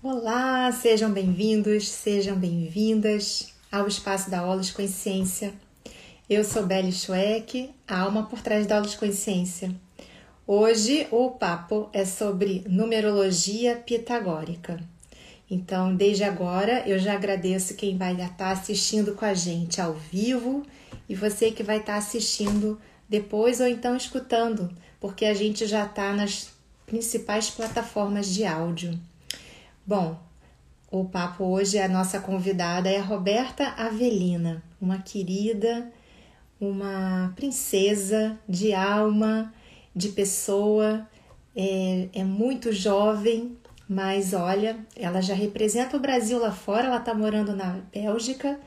Olá, sejam bem-vindos, sejam bem-vindas ao Espaço da Aulas Consciência. Eu sou Belle Schweck, a alma por trás da Aulas Consciência. Hoje o papo é sobre numerologia pitagórica. Então, desde agora, eu já agradeço quem vai estar assistindo com a gente ao vivo e você que vai estar assistindo depois ou então escutando, porque a gente já está nas principais plataformas de áudio. Bom, o papo hoje, a nossa convidada é a Roberta Avelina, uma querida, uma princesa de alma, de pessoa, é, é muito jovem, mas olha, ela já representa o Brasil lá fora, ela está morando na Bélgica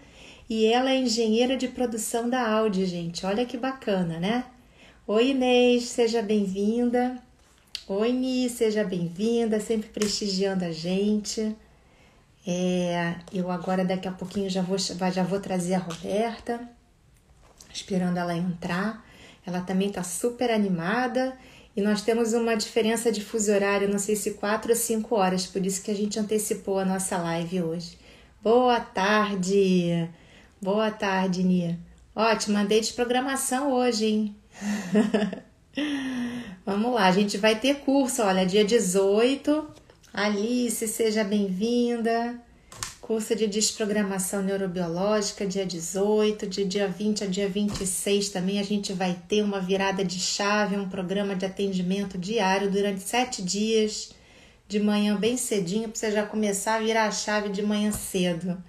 e ela é engenheira de produção da Audi, gente. Olha que bacana, né? Oi, Inês, seja bem-vinda. Oi, Ni, seja bem-vinda, sempre prestigiando a gente. É, eu agora, daqui a pouquinho, já vou, já vou trazer a Roberta, esperando ela entrar. Ela também está super animada e nós temos uma diferença de fuso horário, não sei se quatro ou cinco horas, por isso que a gente antecipou a nossa live hoje. Boa tarde! Boa tarde, Nia. Ó, te mandei de programação hoje, hein? Vamos lá, a gente vai ter curso, olha, dia 18. Alice, seja bem-vinda. Curso de desprogramação neurobiológica, dia 18, de dia 20 a dia 26 também a gente vai ter uma virada de chave, um programa de atendimento diário durante sete dias, de manhã bem cedinho, para você já começar a virar a chave de manhã cedo.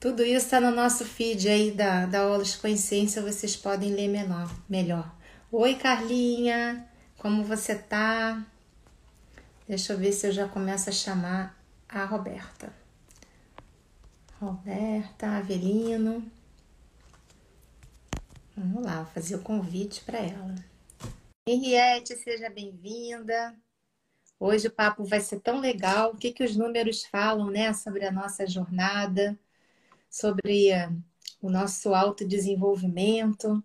Tudo isso está no nosso feed aí da, da Aulas Consciência, vocês podem ler menor, melhor. Oi, Carlinha, como você tá? Deixa eu ver se eu já começo a chamar a Roberta. Roberta Avelino. Vamos lá, fazer o convite para ela. Henriette, seja bem-vinda. Hoje o papo vai ser tão legal. O que, que os números falam, né, sobre a nossa jornada, sobre o nosso autodesenvolvimento.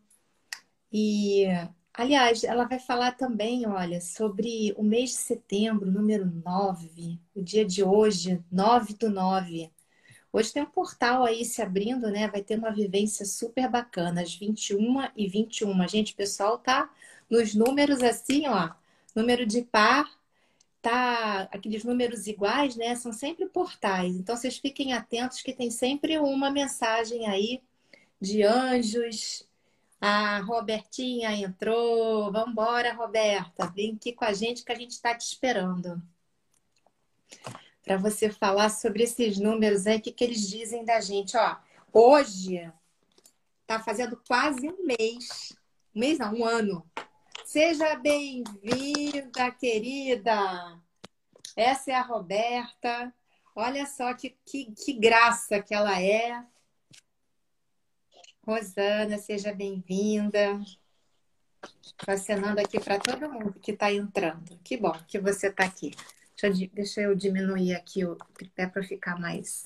E, aliás, ela vai falar também, olha, sobre o mês de setembro, número 9, o dia de hoje, 9 do 9 Hoje tem um portal aí se abrindo, né? Vai ter uma vivência super bacana, às 21 e 21. Gente, o pessoal tá nos números assim, ó. Número de par, tá aqueles números iguais, né? São sempre portais. Então vocês fiquem atentos que tem sempre uma mensagem aí de anjos. A Robertinha entrou. Vambora, Roberta. Vem aqui com a gente que a gente está te esperando para você falar sobre esses números aí, o que, que eles dizem da gente. Ó, hoje está fazendo quase um mês, um mês não, um ano. Seja bem-vinda, querida. Essa é a Roberta. Olha só que, que, que graça que ela é. Rosana, seja bem-vinda. Estou acenando aqui para todo mundo que está entrando. Que bom que você está aqui. Deixa eu, deixa eu diminuir aqui o tripé para ficar mais.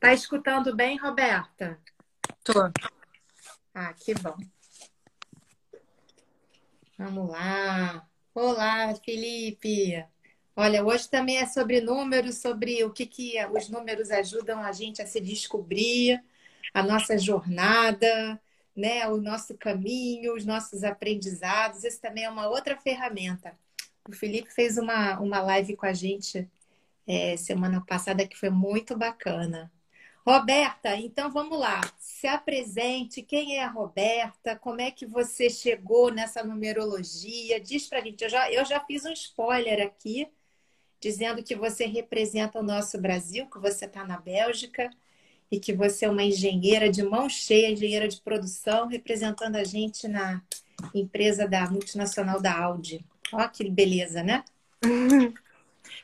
Tá escutando bem, Roberta? Tô. Ah, que bom. Vamos lá. Olá, Felipe. Olha, hoje também é sobre números, sobre o que, que os números ajudam a gente a se descobrir, a nossa jornada, né? o nosso caminho, os nossos aprendizados. Isso também é uma outra ferramenta o Felipe fez uma, uma live com a gente é, semana passada que foi muito bacana. Roberta, então vamos lá. Se apresente, quem é a Roberta? Como é que você chegou nessa numerologia? Diz pra gente. Eu já, eu já fiz um spoiler aqui, dizendo que você representa o nosso Brasil, que você está na Bélgica e que você é uma engenheira de mão cheia, engenheira de produção, representando a gente na empresa da multinacional da Audi. Ó, que beleza, né?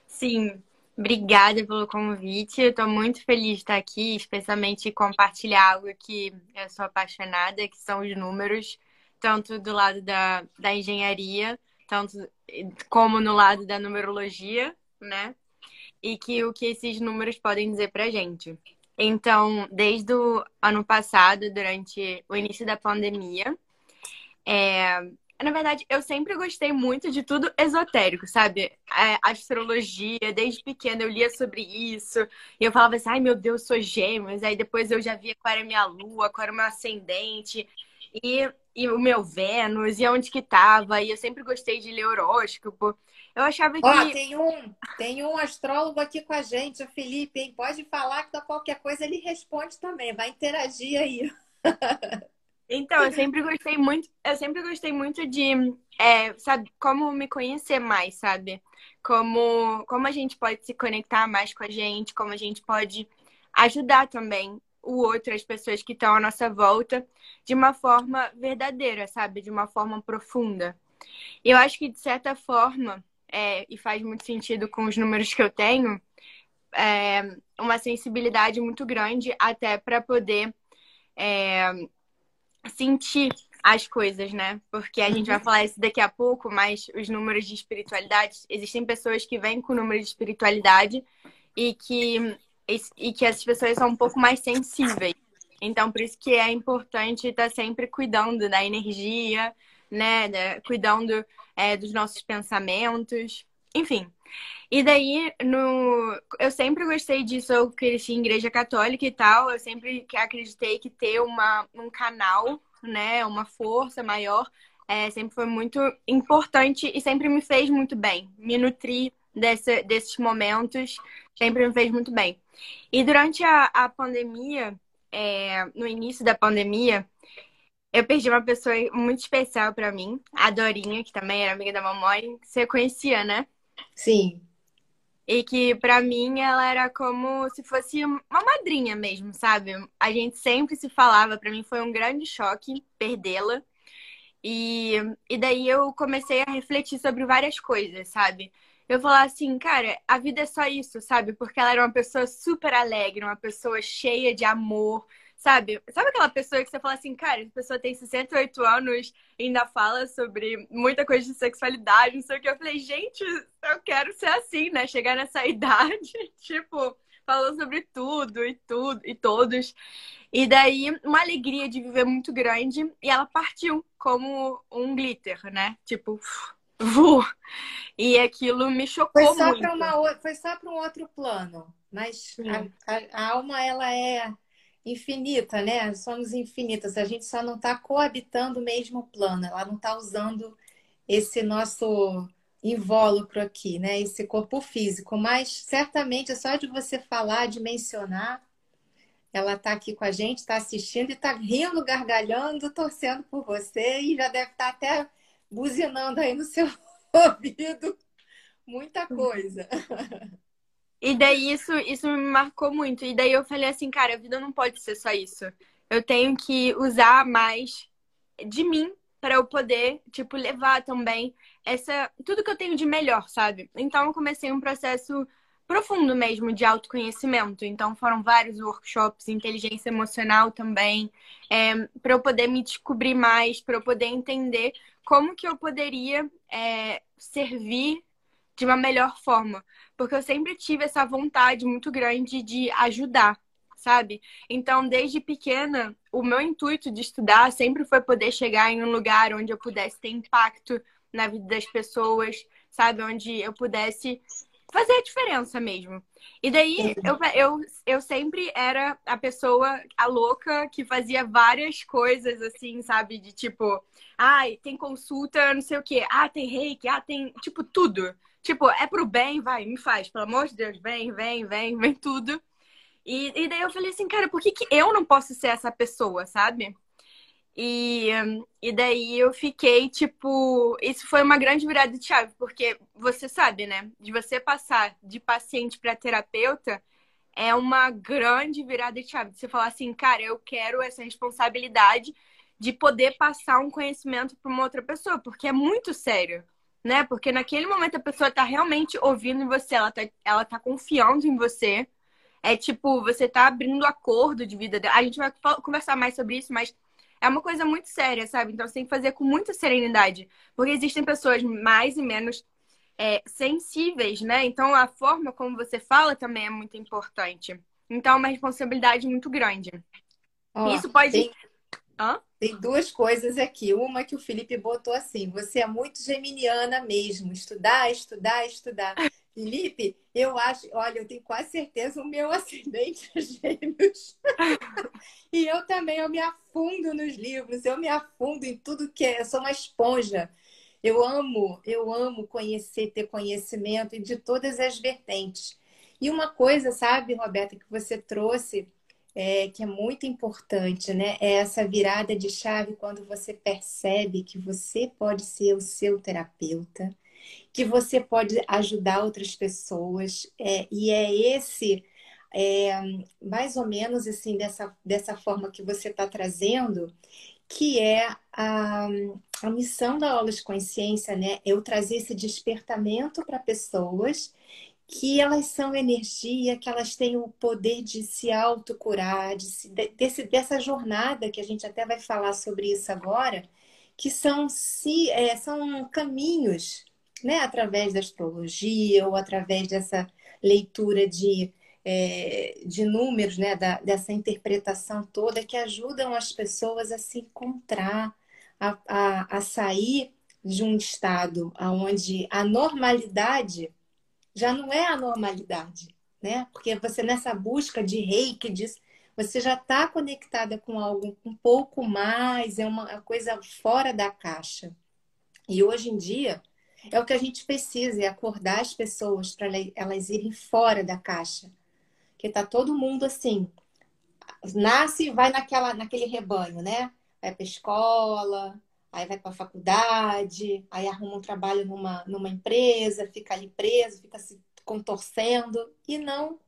Sim, obrigada pelo convite. Eu estou muito feliz de estar aqui, especialmente compartilhar algo que eu sou apaixonada, que são os números, tanto do lado da, da engenharia, tanto como no lado da numerologia, né? E que o que esses números podem dizer pra gente. Então, desde o ano passado, durante o início da pandemia, é, na verdade, eu sempre gostei muito de tudo esotérico, sabe? É, astrologia, desde pequena eu lia sobre isso. E eu falava assim, ai meu Deus, sou gêmeos. Aí depois eu já via qual era minha lua, qual era o meu ascendente. E, e o meu Vênus, e onde que tava. E eu sempre gostei de ler horóscopo. Eu achava que. Ó, tem um, tem um astrólogo aqui com a gente, o Felipe, hein? Pode falar que qualquer coisa ele responde também, vai interagir aí. Então, eu sempre gostei muito, eu sempre gostei muito de, é, sabe, como me conhecer mais, sabe? Como, como a gente pode se conectar mais com a gente, como a gente pode ajudar também o outro, as pessoas que estão à nossa volta, de uma forma verdadeira, sabe? De uma forma profunda. E eu acho que, de certa forma, é, e faz muito sentido com os números que eu tenho, é, uma sensibilidade muito grande até para poder é, sentir as coisas, né? Porque a gente vai uhum. falar isso daqui a pouco, mas os números de espiritualidade, existem pessoas que vêm com número de espiritualidade e que, e que essas pessoas são um pouco mais sensíveis. Então, por isso que é importante estar sempre cuidando da energia, né? Cuidando é, dos nossos pensamentos, enfim. E daí, no... eu sempre gostei disso, eu cresci em igreja católica e tal, eu sempre acreditei que ter uma, um canal, né, uma força maior, é, sempre foi muito importante e sempre me fez muito bem. Me nutri desse, desses momentos, sempre me fez muito bem. E durante a, a pandemia, é, no início da pandemia, eu perdi uma pessoa muito especial para mim, a Dorinha, que também era amiga da mamãe. Você conhecia, né? Sim. E que para mim ela era como se fosse uma madrinha mesmo, sabe? A gente sempre se falava, para mim foi um grande choque perdê-la. E, e daí eu comecei a refletir sobre várias coisas, sabe? Eu falar assim, cara, a vida é só isso, sabe? Porque ela era uma pessoa super alegre, uma pessoa cheia de amor, Sabe? Sabe aquela pessoa que você fala assim, cara, essa pessoa tem 68 anos e ainda fala sobre muita coisa de sexualidade, não sei o que. Eu falei, gente, eu quero ser assim, né? Chegar nessa idade, tipo, falando sobre tudo e tudo e todos. E daí, uma alegria de viver muito grande. E ela partiu como um glitter, né? Tipo, vu. E aquilo me chocou foi só muito. Pra uma, foi só para um outro plano. Mas a, a, a alma, ela é infinita, né? Somos infinitas. A gente só não está coabitando o mesmo plano. Ela não está usando esse nosso invólucro aqui, né? Esse corpo físico. Mas certamente é só de você falar, de mencionar, ela está aqui com a gente, está assistindo e está rindo, gargalhando, torcendo por você e já deve estar tá até buzinando aí no seu ouvido muita coisa. E daí isso, isso me marcou muito. E daí eu falei assim, cara, a vida não pode ser só isso. Eu tenho que usar mais de mim para eu poder, tipo, levar também essa tudo que eu tenho de melhor, sabe? Então eu comecei um processo profundo mesmo de autoconhecimento. Então foram vários workshops, inteligência emocional também, é, para eu poder me descobrir mais, para eu poder entender como que eu poderia é, servir de uma melhor forma. Porque eu sempre tive essa vontade muito grande de ajudar, sabe? Então, desde pequena, o meu intuito de estudar sempre foi poder chegar em um lugar onde eu pudesse ter impacto na vida das pessoas, sabe? Onde eu pudesse fazer a diferença mesmo. E daí eu, eu, eu sempre era a pessoa, a louca, que fazia várias coisas assim, sabe? De tipo, ai, tem consulta, não sei o quê, ah, tem reiki, ah, tem, tipo, tudo. Tipo, é pro bem, vai, me faz, pelo amor de Deus, vem, vem, vem, vem tudo. E, e daí eu falei assim, cara, por que, que eu não posso ser essa pessoa, sabe? E, e daí eu fiquei, tipo, isso foi uma grande virada de chave, porque você sabe, né? De você passar de paciente para terapeuta é uma grande virada de chave. Você falar assim, cara, eu quero essa responsabilidade de poder passar um conhecimento para uma outra pessoa, porque é muito sério né? Porque naquele momento a pessoa tá realmente ouvindo você, ela tá, ela tá confiando em você. É tipo, você tá abrindo acordo de vida dela. A gente vai conversar mais sobre isso, mas é uma coisa muito séria, sabe? Então você tem que fazer com muita serenidade. Porque existem pessoas mais e menos é, sensíveis, né? Então a forma como você fala também é muito importante. Então é uma responsabilidade muito grande. Oh, isso pode. Tem... Hã? Tem duas coisas aqui. Uma que o Felipe botou assim: você é muito geminiana mesmo. Estudar, estudar, estudar. Felipe, eu acho, olha, eu tenho quase certeza o meu ascendente é gêmeos. e eu também, eu me afundo nos livros, eu me afundo em tudo que é, eu sou uma esponja. Eu amo, eu amo conhecer, ter conhecimento de todas as vertentes. E uma coisa, sabe, Roberta, que você trouxe, é, que é muito importante, né? É essa virada de chave quando você percebe que você pode ser o seu terapeuta, que você pode ajudar outras pessoas. É, e é esse, é, mais ou menos assim, dessa, dessa forma que você está trazendo, que é a, a missão da aula de consciência, né? Eu trazer esse despertamento para pessoas que elas são energia, que elas têm o poder de se autocurar, de se, desse, dessa jornada que a gente até vai falar sobre isso agora, que são, se, é, são caminhos né, através da astrologia ou através dessa leitura de, é, de números, né, da, dessa interpretação toda, que ajudam as pessoas a se encontrar, a, a, a sair de um estado onde a normalidade já não é a normalidade, né? Porque você nessa busca de reiki, diz, você já está conectada com algo um pouco mais, é uma coisa fora da caixa. E hoje em dia, é o que a gente precisa, é acordar as pessoas para elas irem fora da caixa. Porque tá todo mundo assim, nasce e vai naquela, naquele rebanho, né? Vai para escola, aí vai para a faculdade, aí arruma um trabalho numa, numa empresa, fica ali preso, fica se contorcendo e não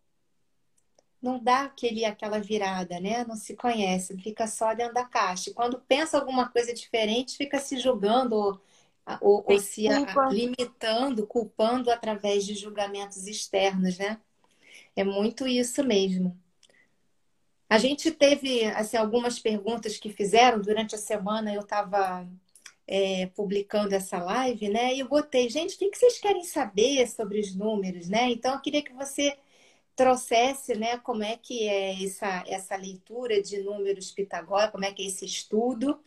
não dá aquele aquela virada, né? Não se conhece, fica só dentro da caixa. E quando pensa alguma coisa diferente, fica se julgando ou, ou se a, limitando, culpando através de julgamentos externos, né? É muito isso mesmo. A gente teve assim, algumas perguntas que fizeram durante a semana, eu estava é, publicando essa live, né? E eu botei, gente, o que vocês querem saber sobre os números, né? Então, eu queria que você trouxesse, né, como é que é essa, essa leitura de números pitagóricos, como é que é esse estudo,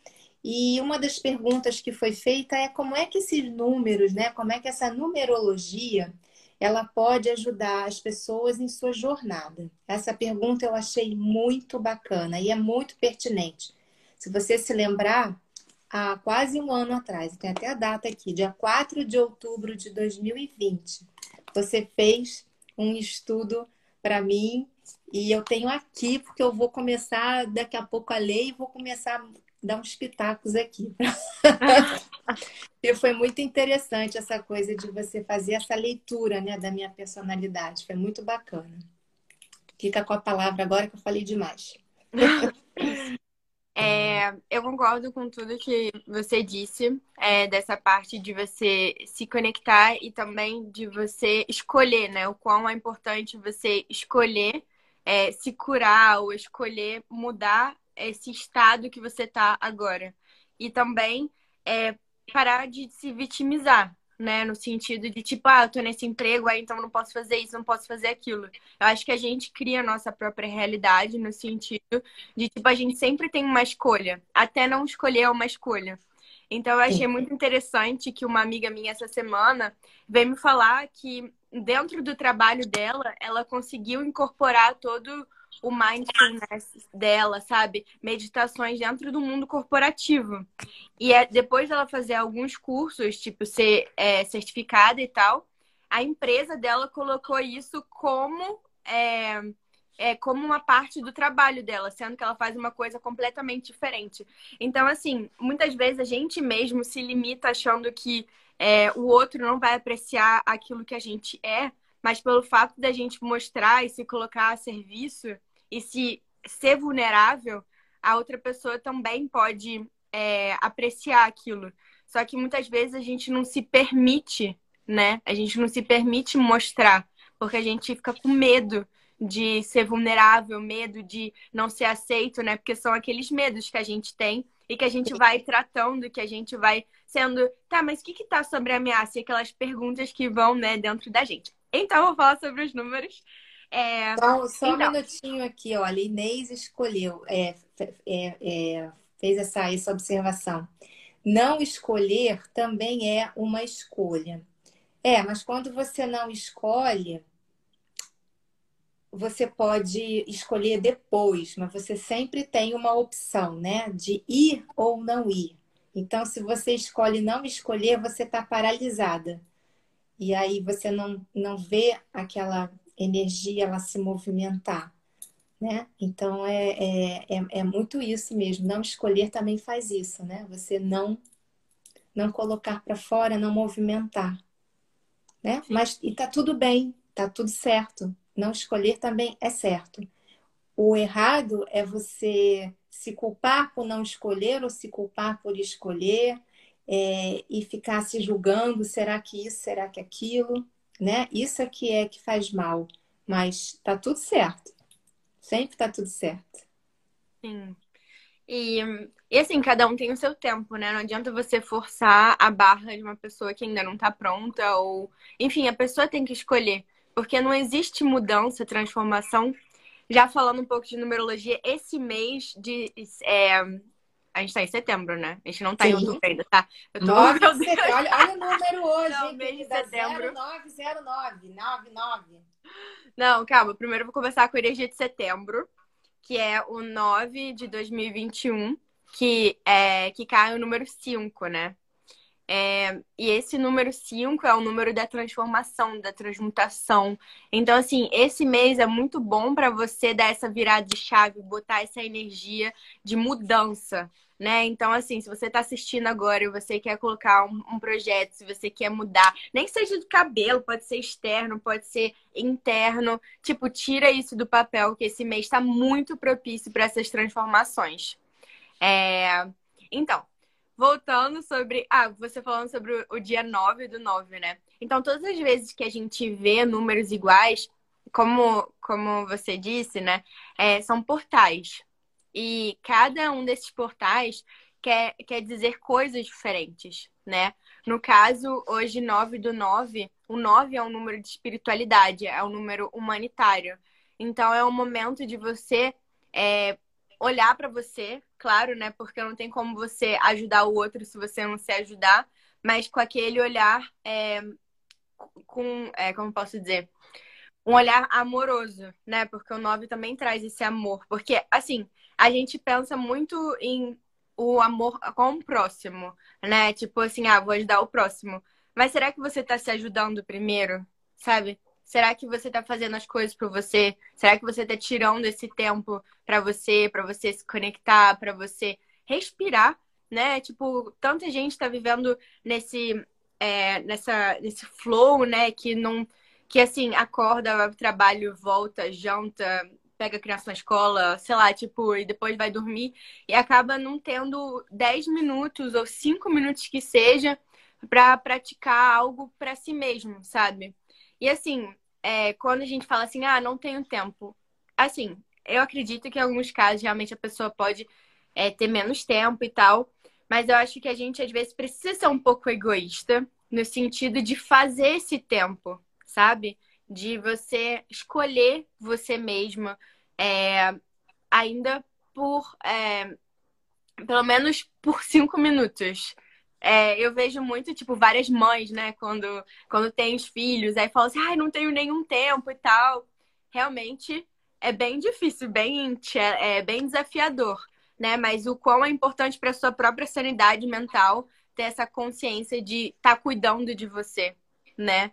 e uma das perguntas que foi feita é como é que esses números, né, como é que essa numerologia, ela pode ajudar as pessoas em sua jornada. Essa pergunta eu achei muito bacana e é muito pertinente. Se você se lembrar, há quase um ano atrás, tem até a data aqui, dia 4 de outubro de 2020, você fez um estudo para mim e eu tenho aqui, porque eu vou começar daqui a pouco a ler e vou começar dar uns pitacos aqui. e foi muito interessante essa coisa de você fazer essa leitura né, da minha personalidade. Foi muito bacana. Fica com a palavra agora que eu falei demais. É, eu concordo com tudo que você disse, é, dessa parte de você se conectar e também de você escolher, né? O quão é importante você escolher é, se curar ou escolher mudar esse estado que você tá agora. E também é, parar de se vitimizar, né? No sentido de, tipo, ah, eu tô nesse emprego, aí então não posso fazer isso, não posso fazer aquilo. Eu acho que a gente cria a nossa própria realidade no sentido de, tipo, a gente sempre tem uma escolha. Até não escolher é uma escolha. Então, eu achei muito interessante que uma amiga minha essa semana veio me falar que dentro do trabalho dela, ela conseguiu incorporar todo o mindfulness dela, sabe? Meditações dentro do mundo corporativo. E é, depois dela fazer alguns cursos, tipo ser é, certificada e tal, a empresa dela colocou isso como é, é, como uma parte do trabalho dela, sendo que ela faz uma coisa completamente diferente. Então, assim, muitas vezes a gente mesmo se limita achando que é, o outro não vai apreciar aquilo que a gente é, mas pelo fato da gente mostrar e se colocar a serviço, e se ser vulnerável, a outra pessoa também pode é, apreciar aquilo. Só que muitas vezes a gente não se permite, né? A gente não se permite mostrar, porque a gente fica com medo de ser vulnerável, medo de não ser aceito, né? Porque são aqueles medos que a gente tem e que a gente vai tratando, que a gente vai sendo, tá, mas o que que tá sobre a ameaça? E aquelas perguntas que vão, né, dentro da gente. Então, eu vou falar sobre os números. É... Só, só então... um minutinho aqui, ó. A Inês escolheu é, é, é, fez essa, essa observação. Não escolher também é uma escolha. É, mas quando você não escolhe, você pode escolher depois, mas você sempre tem uma opção, né? De ir ou não ir. Então, se você escolhe não escolher, você está paralisada. E aí você não, não vê aquela energia ela se movimentar. Né? Então é, é, é, é muito isso mesmo. Não escolher também faz isso, né? Você não não colocar para fora, não movimentar, né? Mas e tá tudo bem, tá tudo certo. Não escolher também é certo. O errado é você se culpar por não escolher ou se culpar por escolher é, e ficar se julgando, será que isso, será que aquilo, né? Isso que é que faz mal, mas tá tudo certo. Sempre tá tudo certo. Sim. E, e assim, cada um tem o seu tempo, né? Não adianta você forçar a barra de uma pessoa que ainda não tá pronta, ou enfim, a pessoa tem que escolher. Porque não existe mudança, transformação. Já falando um pouco de numerologia, esse mês de é, a gente tá em setembro, né? A gente não tá Sim. em outubro ainda, tá? Eu tô... Nove setembro. Olha, olha, o número hoje, não, hein, mês de setembro. 0909, 99. Não, calma. Primeiro eu vou começar com a energia de setembro, que é o 9 de 2021, que, é, que cai o número 5, né? É, e esse número 5 é o número da transformação, da transmutação. Então, assim, esse mês é muito bom para você dar essa virada de chave, botar essa energia de mudança, né? Então, assim, se você está assistindo agora e você quer colocar um, um, projeto, se você quer mudar, nem que seja do cabelo, pode ser externo, pode ser interno, tipo, tira isso do papel, que esse mês está muito propício para essas transformações. É... Então, voltando sobre. Ah, você falando sobre o dia 9 do 9, né? Então, todas as vezes que a gente vê números iguais, como, como você disse, né? É, são portais. E cada um desses portais quer, quer dizer coisas diferentes, né? No caso, hoje, 9 do 9, o 9 é um número de espiritualidade, é um número humanitário. Então, é um momento de você é, olhar para você, claro, né? Porque não tem como você ajudar o outro se você não se ajudar, mas com aquele olhar é, com, é, como posso dizer, um olhar amoroso, né? Porque o 9 também traz esse amor. Porque, assim, a gente pensa muito em o amor com o próximo, né? Tipo assim, ah, vou ajudar o próximo. Mas será que você tá se ajudando primeiro? Sabe? Será que você está fazendo as coisas para você? Será que você está tirando esse tempo para você, para você se conectar, para você respirar, né? Tipo, tanta gente está vivendo nesse é, nessa nesse flow, né? Que não que assim acorda, vai pro trabalho, volta, janta, pega a criança na escola, sei lá, tipo, e depois vai dormir e acaba não tendo 10 minutos ou 5 minutos que seja para praticar algo para si mesmo, sabe? E assim, é, quando a gente fala assim, ah, não tenho tempo, assim, eu acredito que em alguns casos realmente a pessoa pode é, ter menos tempo e tal, mas eu acho que a gente às vezes precisa ser um pouco egoísta no sentido de fazer esse tempo, sabe? De você escolher você mesma, é, ainda por é, pelo menos por cinco minutos. É, eu vejo muito, tipo, várias mães, né, quando, quando tem os filhos, aí falam assim, ai, não tenho nenhum tempo e tal. Realmente é bem difícil, bem, é, bem desafiador, né? Mas o quão é importante para sua própria sanidade mental ter essa consciência de estar tá cuidando de você, né?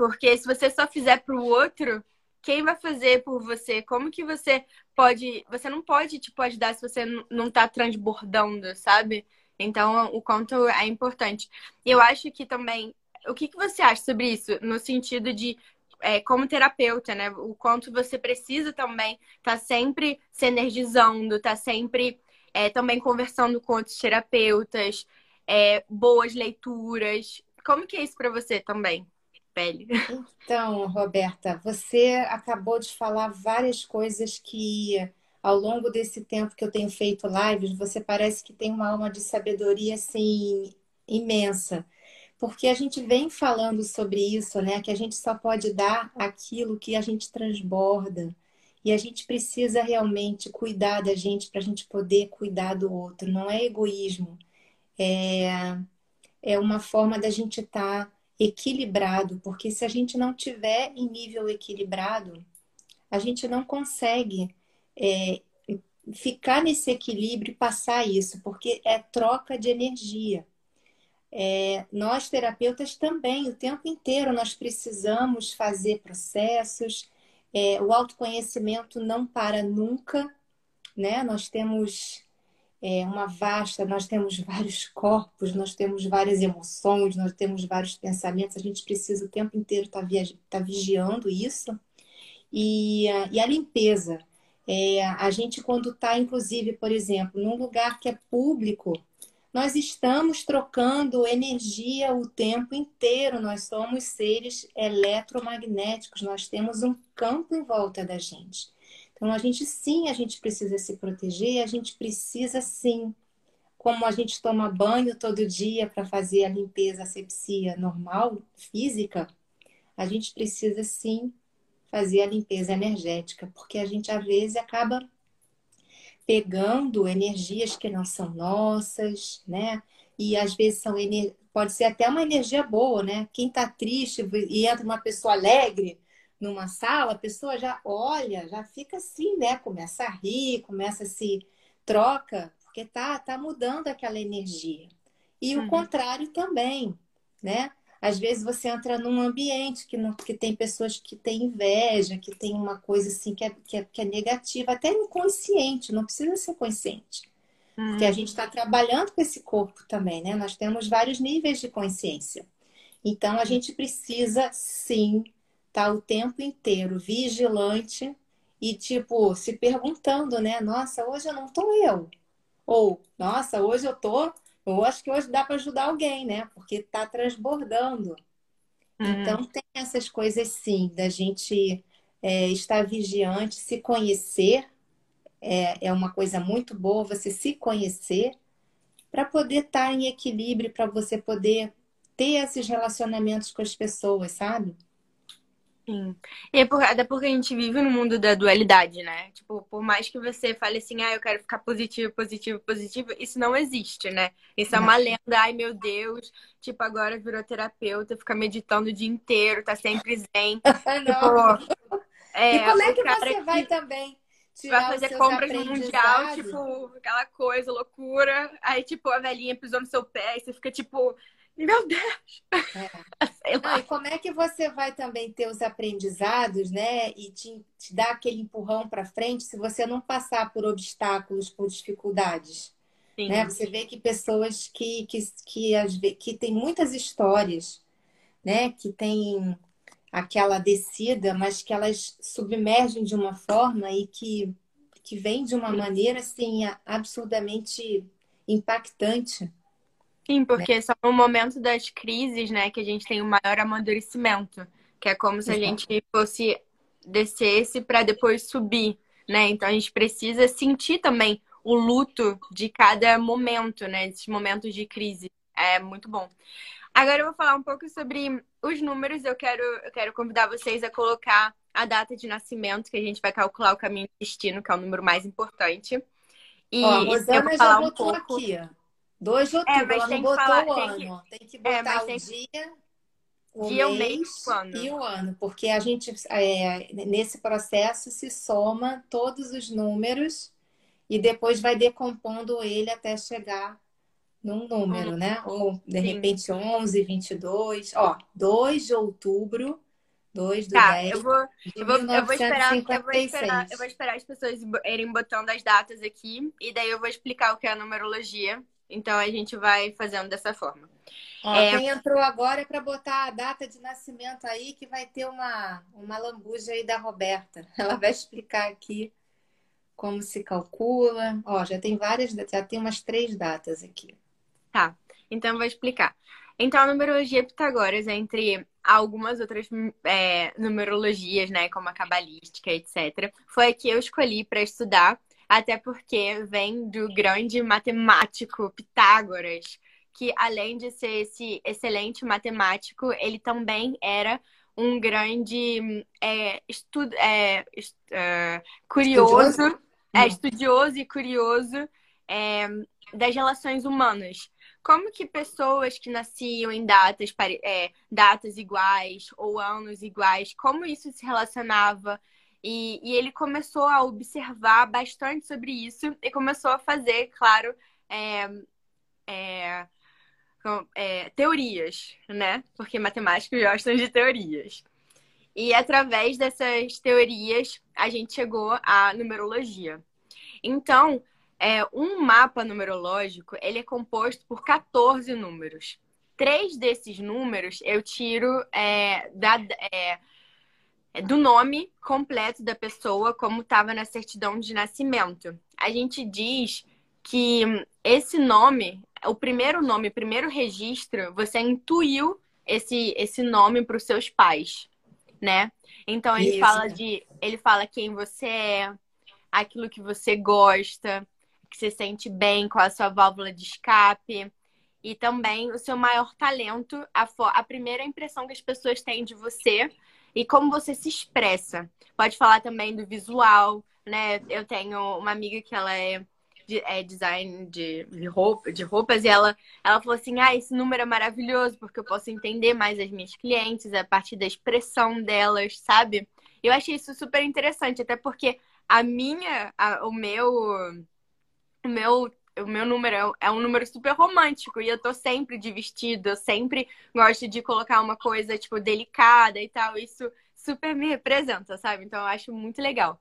Porque se você só fizer para o outro, quem vai fazer por você? Como que você pode. Você não pode, tipo, ajudar se você não está transbordando, sabe? Então, o quanto é importante. Eu acho que também. O que, que você acha sobre isso? No sentido de, é, como terapeuta, né? O quanto você precisa também tá sempre se energizando, tá sempre é, também conversando com outros terapeutas, é, boas leituras. Como que é isso para você também? Pele. Então, Roberta, você acabou de falar várias coisas que ao longo desse tempo que eu tenho feito lives, você parece que tem uma alma de sabedoria assim imensa. Porque a gente vem falando sobre isso, né? Que a gente só pode dar aquilo que a gente transborda. E a gente precisa realmente cuidar da gente para a gente poder cuidar do outro. Não é egoísmo, é, é uma forma da gente estar tá equilibrado, porque se a gente não tiver em nível equilibrado, a gente não consegue é, ficar nesse equilíbrio e passar isso, porque é troca de energia. É, nós, terapeutas, também, o tempo inteiro, nós precisamos fazer processos. É, o autoconhecimento não para nunca, né? Nós temos é, uma vasta, nós temos vários corpos, nós temos várias emoções, nós temos vários pensamentos. A gente precisa o tempo inteiro estar tá, tá vigiando isso. E, e a limpeza. É, a gente, quando está, inclusive, por exemplo, num lugar que é público, nós estamos trocando energia o tempo inteiro. Nós somos seres eletromagnéticos, nós temos um campo em volta da gente. Então, a gente sim, a gente precisa se proteger, a gente precisa sim, como a gente toma banho todo dia para fazer a limpeza, a sepsia normal, física, a gente precisa sim fazer a limpeza energética, porque a gente às vezes acaba pegando energias que não são nossas, né? E às vezes são pode ser até uma energia boa, né? Quem está triste e entra uma pessoa alegre numa sala, a pessoa já olha, já fica assim, né? Começa a rir, começa a se troca, porque tá tá mudando aquela energia. E uhum. o contrário também, né? Às vezes você entra num ambiente que, não, que tem pessoas que têm inveja, que tem uma coisa assim que é, que é, que é negativa, até inconsciente, não precisa ser consciente. Uhum. Porque a gente está trabalhando com esse corpo também, né? Nós temos vários níveis de consciência. Então a gente precisa sim tá o tempo inteiro vigilante e tipo se perguntando, né? Nossa, hoje eu não tô eu. Ou, nossa, hoje eu tô eu acho que hoje dá para ajudar alguém, né? Porque está transbordando. Uhum. Então, tem essas coisas sim, da gente é, estar vigiante, se conhecer. É, é uma coisa muito boa você se conhecer para poder estar tá em equilíbrio, para você poder ter esses relacionamentos com as pessoas, sabe? Sim. E é por, até porque a gente vive no mundo da dualidade, né? Tipo, por mais que você fale assim, ah, eu quero ficar positivo, positivo, positivo, isso não existe, né? Isso é uma lenda, ai meu Deus, tipo, agora virou terapeuta, fica meditando o dia inteiro, tá sempre zen. tipo, é, e como é que você que... vai também? vai fazer compras no mundial, tipo, aquela coisa, loucura. Aí, tipo, a velhinha pisou no seu pé e você fica, tipo, meu Deus! É. Não, e como é que você vai também ter os aprendizados, né? E te, te dar aquele empurrão para frente se você não passar por obstáculos, por dificuldades? Sim. Né? Você vê que pessoas que, que, que, que têm muitas histórias, né? Que tem aquela descida, mas que elas submergem de uma forma e que, que vem de uma maneira assim absurdamente impactante. Sim, porque né? só no momento das crises, né, que a gente tem o maior amadurecimento, que é como se a gente fosse descesse para depois subir, né? Então a gente precisa sentir também o luto de cada momento, né? Esses momentos de crise. É muito bom. Agora eu vou falar um pouco sobre os números. Eu quero, eu quero convidar vocês a colocar a data de nascimento, que a gente vai calcular o caminho do destino, que é o número mais importante. E Ó, a Rosana já botou um pouco... aqui, ó. 2 de outubro, é, ela não botou falar, o ano. Tem que, tem que é, botar é, o dia, o dia, mês, o mês e o ano. Porque a gente, é, nesse processo, se soma todos os números e depois vai decompondo ele até chegar num número, hum. né? Ou, de Sim. repente, 11, 22. Ó, 2 de outubro 2 do tá, 10 eu vou, eu vou, eu vou esperar, eu vou esperar, eu vou esperar as pessoas irem botando as datas aqui e daí eu vou explicar o que é a numerologia então a gente vai fazendo dessa forma. Ó, é... Quem entrou agora é para botar a data de nascimento aí, que vai ter uma, uma lambuja aí da Roberta. Ela vai explicar aqui como se calcula. Ó, já tem várias, já tem umas três datas aqui. Tá, então eu vou explicar. Então, a numerologia Pitágoras, entre algumas outras é, numerologias, né, como a cabalística, etc., foi a que eu escolhi para estudar até porque vem do grande matemático Pitágoras, que além de ser esse excelente matemático, ele também era um grande é, é, é, curioso, estudioso? é estudioso e curioso é, das relações humanas. Como que pessoas que nasciam em datas, é, datas iguais ou anos iguais, como isso se relacionava? E, e, ele começou a observar bastante sobre isso e começou a fazer, claro, é, é, é, teorias, né? Porque matemáticos gostam de teorias. E através dessas teorias, a gente chegou à numerologia. Então, é, um mapa numerológico, ele é composto por 14 números. Três desses números eu tiro é, da, é, do nome completo da pessoa, como estava na certidão de nascimento. A gente diz que esse nome, o primeiro nome, o primeiro registro, você intuiu esse, esse nome para os seus pais, né? Então ele Isso. fala de, ele fala quem você é, aquilo que você gosta, que você sente bem com a sua válvula de escape. E também o seu maior talento, a, a primeira impressão que as pessoas têm de você e como você se expressa. Pode falar também do visual, né? Eu tenho uma amiga que ela é de, é, design de, roupa, de roupas, e ela, ela falou assim: ah, esse número é maravilhoso, porque eu posso entender mais as minhas clientes a partir da expressão delas, sabe? Eu achei isso super interessante, até porque a minha, a, o meu o meu o meu número é um número super romântico e eu tô sempre de vestido, eu sempre gosto de colocar uma coisa, tipo, delicada e tal. Isso super me representa, sabe? Então eu acho muito legal.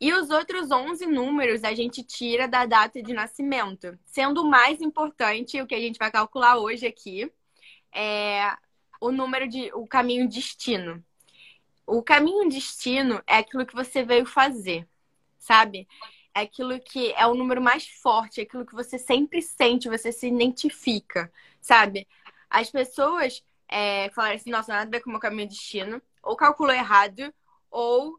E os outros 11 números a gente tira da data de nascimento, sendo o mais importante, o que a gente vai calcular hoje aqui, é o número de o caminho destino. O caminho destino é aquilo que você veio fazer, sabe? É aquilo que é o número mais forte, é aquilo que você sempre sente, você se identifica, sabe? As pessoas é, falaram assim, nossa, nada a ver com o meu caminho de destino, ou calculou errado, ou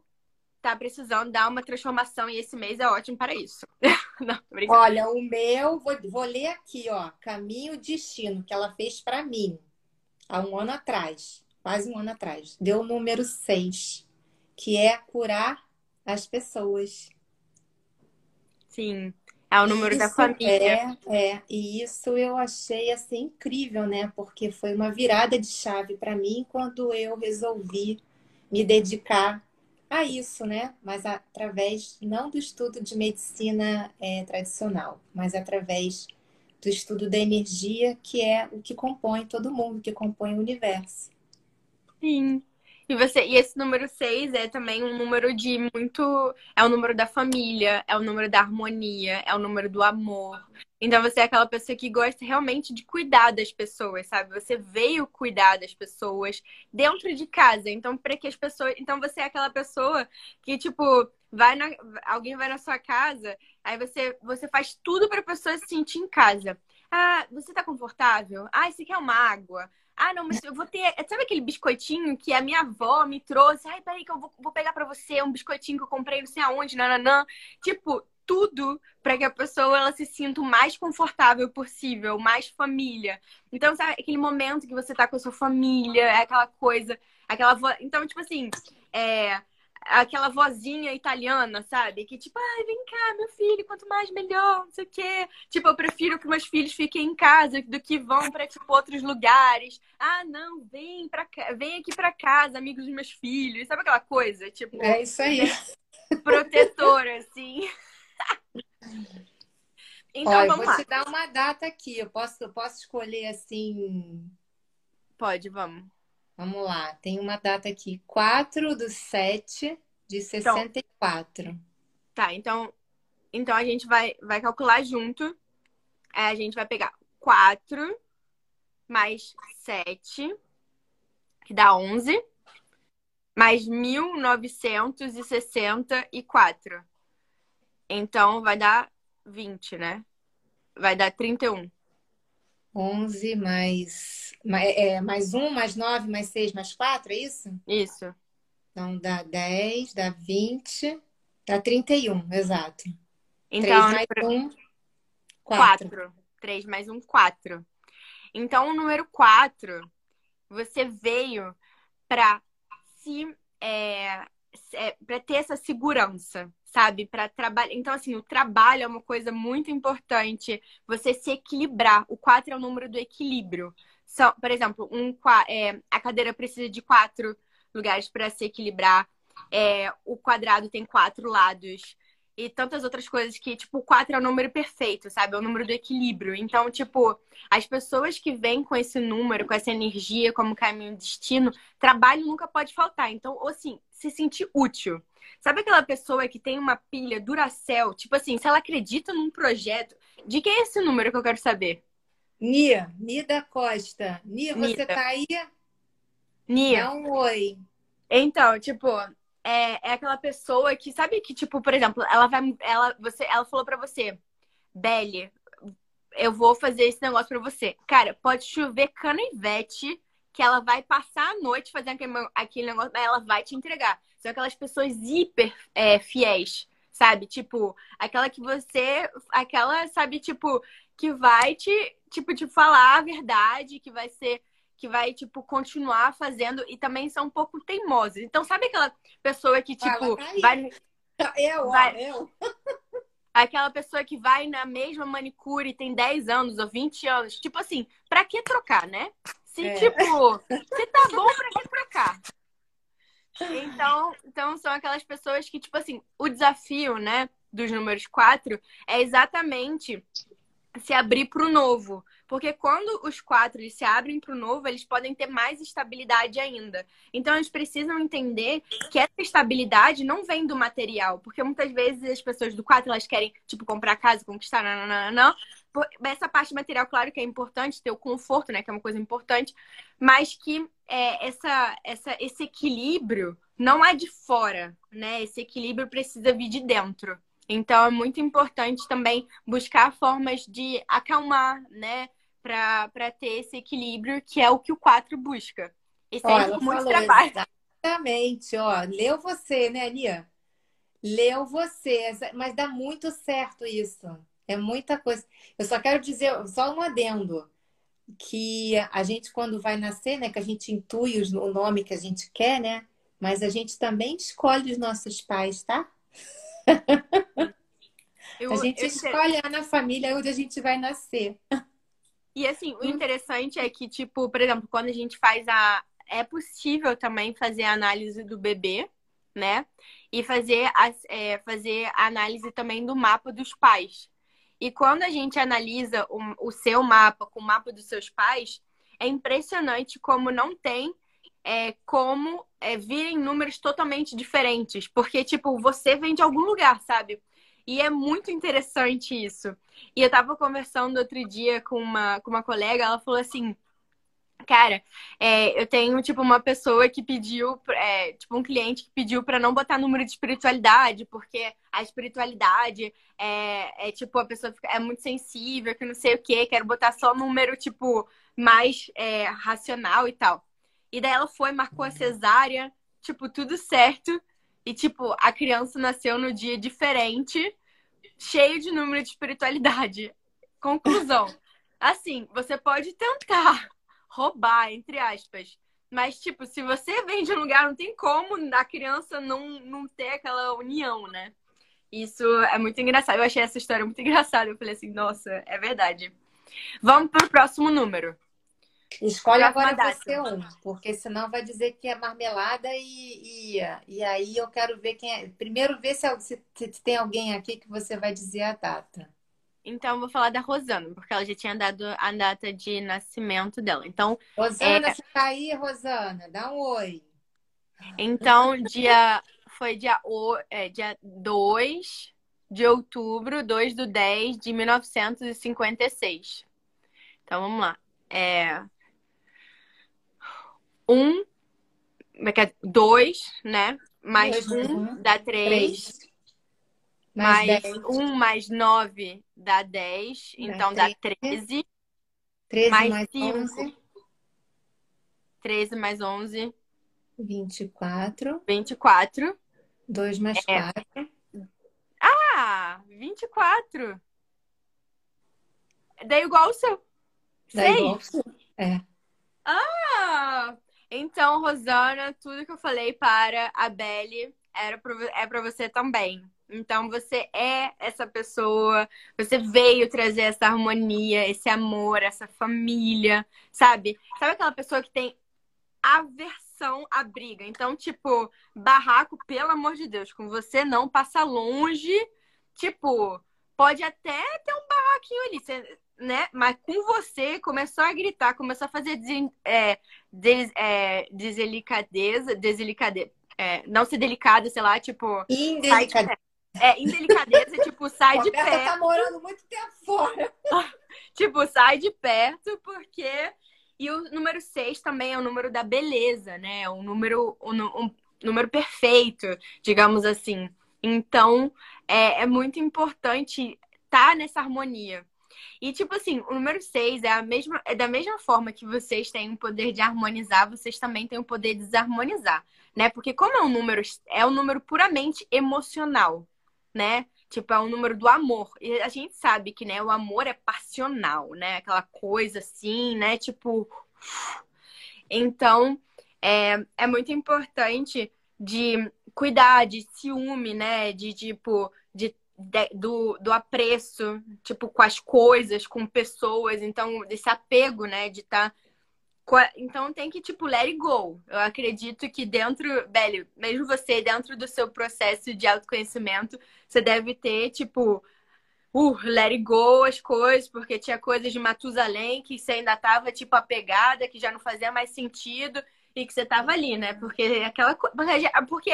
tá precisando dar uma transformação e esse mês é ótimo para isso. Não, Olha, o meu, vou, vou ler aqui, ó, Caminho Destino, que ela fez para mim há um ano atrás, quase um ano atrás. Deu o número 6, que é curar as pessoas. Sim. É o número isso da família. É, é, e isso eu achei assim incrível, né? Porque foi uma virada de chave para mim quando eu resolvi me dedicar a isso, né? Mas através não do estudo de medicina é, tradicional, mas através do estudo da energia, que é o que compõe todo mundo, que compõe o universo. Sim. E você, e esse número 6 é também um número de muito. É o número da família, é o número da harmonia, é o número do amor. Então você é aquela pessoa que gosta realmente de cuidar das pessoas, sabe? Você veio cuidar das pessoas dentro de casa. Então, para que as pessoas. Então você é aquela pessoa que, tipo, vai na... alguém vai na sua casa, aí você, você faz tudo para a pessoa se sentir em casa. Ah, você tá confortável? Ah, você quer uma água? Ah, não, mas eu vou ter. Sabe aquele biscoitinho que a minha avó me trouxe? Ai, peraí, que eu vou, vou pegar pra você um biscoitinho que eu comprei não sei aonde, nananã. Tipo, tudo para que a pessoa ela se sinta o mais confortável possível, mais família. Então, sabe, aquele momento que você tá com a sua família, é aquela coisa, aquela. Então, tipo assim, é aquela vozinha italiana, sabe? Que tipo, ai, vem cá, meu filho, quanto mais melhor, não sei o quê. Tipo, eu prefiro que meus filhos fiquem em casa do que vão para tipo, outros lugares. Ah, não, vem para vem aqui para casa, amigos dos meus filhos. Sabe aquela coisa? Tipo, é isso aí. Protetora, assim. então, Olha, vamos vou lá. te dar uma data aqui. Eu posso, eu posso escolher assim. Pode, vamos. Vamos lá, tem uma data aqui, 4 do 7 de 64. Então, tá, então, então a gente vai, vai calcular junto. É, a gente vai pegar 4 mais 7, que dá 11, mais 1964. Então vai dar 20, né? Vai dar 31. 11 mais, é, mais 1, mais 9, mais 6, mais 4, é isso? Isso. Então dá 10, dá 20, dá 31, exato. Então, 3 mais 1, 4. 4. 3 mais 1, 4. Então, o número 4, você veio para se. É, é, para ter essa segurança, sabe? Para trabalhar. Então, assim, o trabalho é uma coisa muito importante. Você se equilibrar. O 4 é o número do equilíbrio. São, por exemplo, um, é, a cadeira precisa de quatro lugares para se equilibrar. É, o quadrado tem quatro lados e tantas outras coisas que, tipo, o 4 é o número perfeito, sabe? É o número do equilíbrio. Então, tipo, as pessoas que vêm com esse número, com essa energia como caminho destino, trabalho nunca pode faltar. Então, ou assim, se sentir útil. Sabe aquela pessoa que tem uma pilha Duracell? Tipo assim, se ela acredita num projeto, de quem é esse número que eu quero saber? Nia, Nia da Costa. Nia, você tá aí? Nia. Um oi. Então, tipo, é, é aquela pessoa que, sabe que, tipo, por exemplo, ela vai. Ela, você, ela falou pra você, Belly, eu vou fazer esse negócio pra você. Cara, pode chover canivete que ela vai passar a noite fazendo aquele, aquele negócio, mas ela vai te entregar. São aquelas pessoas hiper é, fiéis, sabe? Tipo, aquela que você. Aquela, sabe, tipo, que vai te, tipo, te falar a verdade, que vai ser que vai, tipo, continuar fazendo e também são um pouco teimosos. Então, sabe aquela pessoa que, tipo, vai. Eu, vai... eu. Aquela pessoa que vai na mesma manicure e tem 10 anos ou 20 anos. Tipo assim, pra que trocar, né? Se, é. tipo, se tá bom, pra que trocar? Então, então, são aquelas pessoas que, tipo assim, o desafio, né, dos números 4 é exatamente se abrir para o novo. Porque quando os quatro eles se abrem para o novo, eles podem ter mais estabilidade ainda. Então, eles precisam entender que essa estabilidade não vem do material. Porque muitas vezes as pessoas do quatro, elas querem, tipo, comprar casa, conquistar, não, não, não. Essa parte material, claro que é importante, ter o conforto, né? Que é uma coisa importante. Mas que é, essa, essa, esse equilíbrio não é de fora, né? Esse equilíbrio precisa vir de dentro. Então é muito importante também buscar formas de acalmar, né? Para ter esse equilíbrio, que é o que o 4 busca. E sempre muito trabalho. Exatamente, ó. Leu você, né, Lia? Leu você, mas dá muito certo isso. É muita coisa. Eu só quero dizer, só um adendo, que a gente, quando vai nascer, né, que a gente intui o nome que a gente quer, né? Mas a gente também escolhe os nossos pais, tá? Eu, a gente escolhe na família onde a gente vai nascer. E assim, o interessante é que, tipo, por exemplo, quando a gente faz a. É possível também fazer a análise do bebê, né? E fazer a, é, fazer a análise também do mapa dos pais. E quando a gente analisa o, o seu mapa com o mapa dos seus pais, é impressionante como não tem é, como é, virem números totalmente diferentes. Porque, tipo, você vem de algum lugar, sabe? E é muito interessante isso. E eu tava conversando outro dia com uma, com uma colega, ela falou assim. Cara, é, eu tenho, tipo, uma pessoa que pediu, é, tipo, um cliente que pediu para não botar número de espiritualidade, porque a espiritualidade é, é, tipo, a pessoa é muito sensível, que não sei o quê, quero botar só número, tipo, mais é, racional e tal. E daí ela foi, marcou a cesárea, tipo, tudo certo. E, tipo, a criança nasceu no dia diferente, cheio de número de espiritualidade. Conclusão. Assim, você pode tentar roubar, entre aspas. Mas, tipo, se você vem de um lugar, não tem como a criança não, não ter aquela união, né? Isso é muito engraçado. Eu achei essa história muito engraçada. Eu falei assim, nossa, é verdade. Vamos pro próximo número. Escolhe agora você um, porque senão vai dizer que é marmelada e, e, e aí eu quero ver quem é. Primeiro, ver se, se, se, tem alguém aqui que você vai dizer a data. Então, eu vou falar da Rosana, porque ela já tinha dado a data de nascimento dela. Então, Rosana, é... você tá aí, Rosana? Dá um oi. Então, dia foi dia, o, é, dia 2 de outubro, 2 do 10 de 1956. Então, vamos lá. É, um, dois, né? Mais dois, um um dá três. três. Mais, mais um mais nove dá dez. Dá então dá treze. Treze mais, mais cinco. onze. Treze mais onze. Vinte e quatro. Vinte e quatro. Dois mais é. quatro. Ah, vinte e quatro. Dá igual o seu. Dá Seis. igual o seu. É. Ah, Então, Rosana, tudo que eu falei para a Belle era pra, é para você também. Então, você é essa pessoa, você veio trazer essa harmonia, esse amor, essa família, sabe? Sabe aquela pessoa que tem aversão à briga? Então, tipo, barraco, pelo amor de Deus, com você não passa longe. Tipo, pode até ter um barraquinho ali, você, né? Mas com você começou a gritar, começou a fazer des, é, des, é, deselicadeza, deselicadeza. É, não ser delicada, sei lá, tipo. Indelicadeza. É, indelicadeza, tipo, sai de perto. tá morando muito tempo fora. tipo, sai de perto, porque. E o número 6 também é o número da beleza, né? É um número, um, um número perfeito, digamos assim. Então, é, é muito importante estar tá nessa harmonia. E, tipo assim, o número 6 é, a mesma, é da mesma forma que vocês têm o poder de harmonizar, vocês também têm o poder de desarmonizar, né? Porque como é um número, é um número puramente emocional né? Tipo, é um número do amor. E a gente sabe que, né, o amor é passional, né? Aquela coisa assim, né? Tipo. Então, é, é muito importante de cuidar de ciúme, né? De, tipo, de, de, do, do apreço, tipo, com as coisas, com pessoas. Então, desse apego, né? De estar tá então tem que, tipo, let it go. Eu acredito que dentro, velho, mesmo você, dentro do seu processo de autoconhecimento, você deve ter, tipo, uh, let it go as coisas, porque tinha coisas de Matusalém que você ainda tava, tipo, apegada, que já não fazia mais sentido e que você tava ali, né? Porque aquela coisa. Porque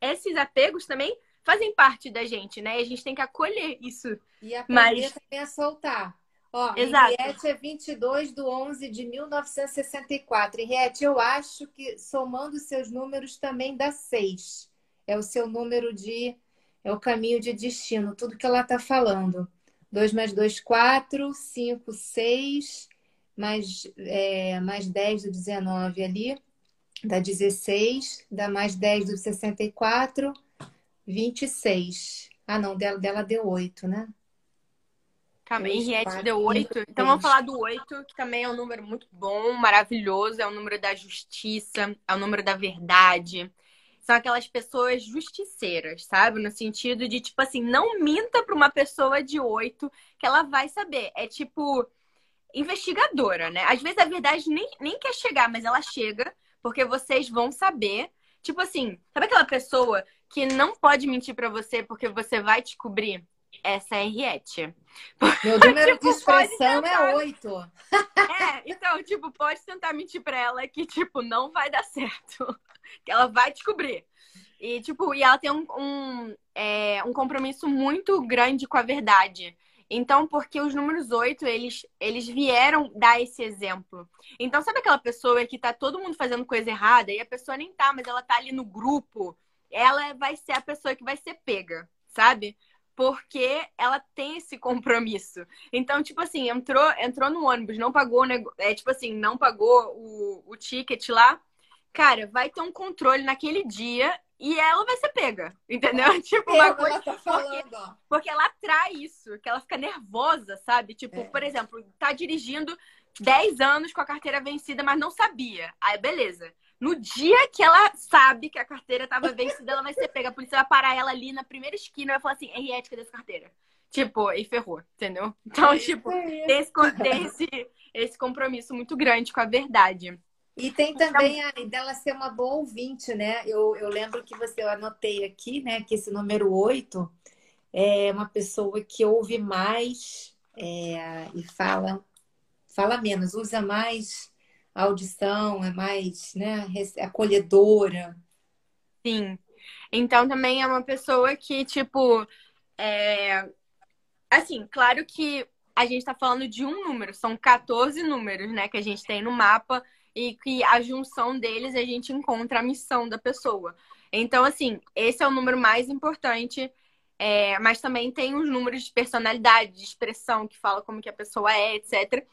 esses apegos também fazem parte da gente, né? E a gente tem que acolher isso. E aprender Mas... também a soltar. Ó, Exato. Henriette é 22 de 11 de 1964. Henriette, eu acho que somando seus números também dá 6. É o seu número de. É o caminho de destino, tudo que ela está falando. 2 mais 2, 4. 5, 6. Mais, é, mais 10 do 19 ali. Dá 16. Dá mais 10 do 64. 26. Ah, não, dela, dela deu 8, né? Calma, Henriette deu 8. Então vamos falar do 8, que também é um número muito bom, maravilhoso. É o número da justiça, é o número da verdade. São aquelas pessoas justiceiras, sabe? No sentido de, tipo assim, não minta para uma pessoa de 8 que ela vai saber. É tipo investigadora, né? Às vezes a verdade nem, nem quer chegar, mas ela chega, porque vocês vão saber. Tipo assim, sabe aquela pessoa que não pode mentir para você porque você vai descobrir? Essa é Henriette. Meu número tipo, de expressão é oito. É, então, tipo, pode tentar mentir pra ela que, tipo, não vai dar certo. Que ela vai descobrir. E, tipo, e ela tem um, um, é, um compromisso muito grande com a verdade. Então, porque os números oito, eles, eles vieram dar esse exemplo. Então, sabe aquela pessoa que tá todo mundo fazendo coisa errada e a pessoa nem tá, mas ela tá ali no grupo? Ela vai ser a pessoa que vai ser pega, sabe? Porque ela tem esse compromisso. Então, tipo assim, entrou, entrou no ônibus, não pagou, é tipo assim, não pagou o, o ticket lá, cara, vai ter um controle naquele dia e ela vai ser pega, entendeu? Tipo, uma coisa tá falando, porque, porque, ela atrai isso, que ela fica nervosa, sabe? Tipo, é. por exemplo, tá dirigindo 10 anos com a carteira vencida, mas não sabia. Aí, beleza. No dia que ela sabe que a carteira estava vencida, ela vai ser pega. A polícia vai parar ela ali na primeira esquina e vai falar assim: Henriette, cadê essa carteira? Tipo, e ferrou, entendeu? Então, tipo, tem esse, tem esse, compromisso muito grande com a verdade. E tem então também a dela ser uma boa ouvinte, né? Eu, eu lembro que você, eu anotei aqui, né, que esse número 8 é uma pessoa que ouve mais é, e fala, fala menos, usa mais a audição é mais né, acolhedora. Sim. Então também é uma pessoa que, tipo, é... assim, claro que a gente está falando de um número, são 14 números, né, que a gente tem no mapa e que a junção deles a gente encontra a missão da pessoa. Então, assim, esse é o número mais importante, é... mas também tem os números de personalidade, de expressão, que fala como que a pessoa é, etc.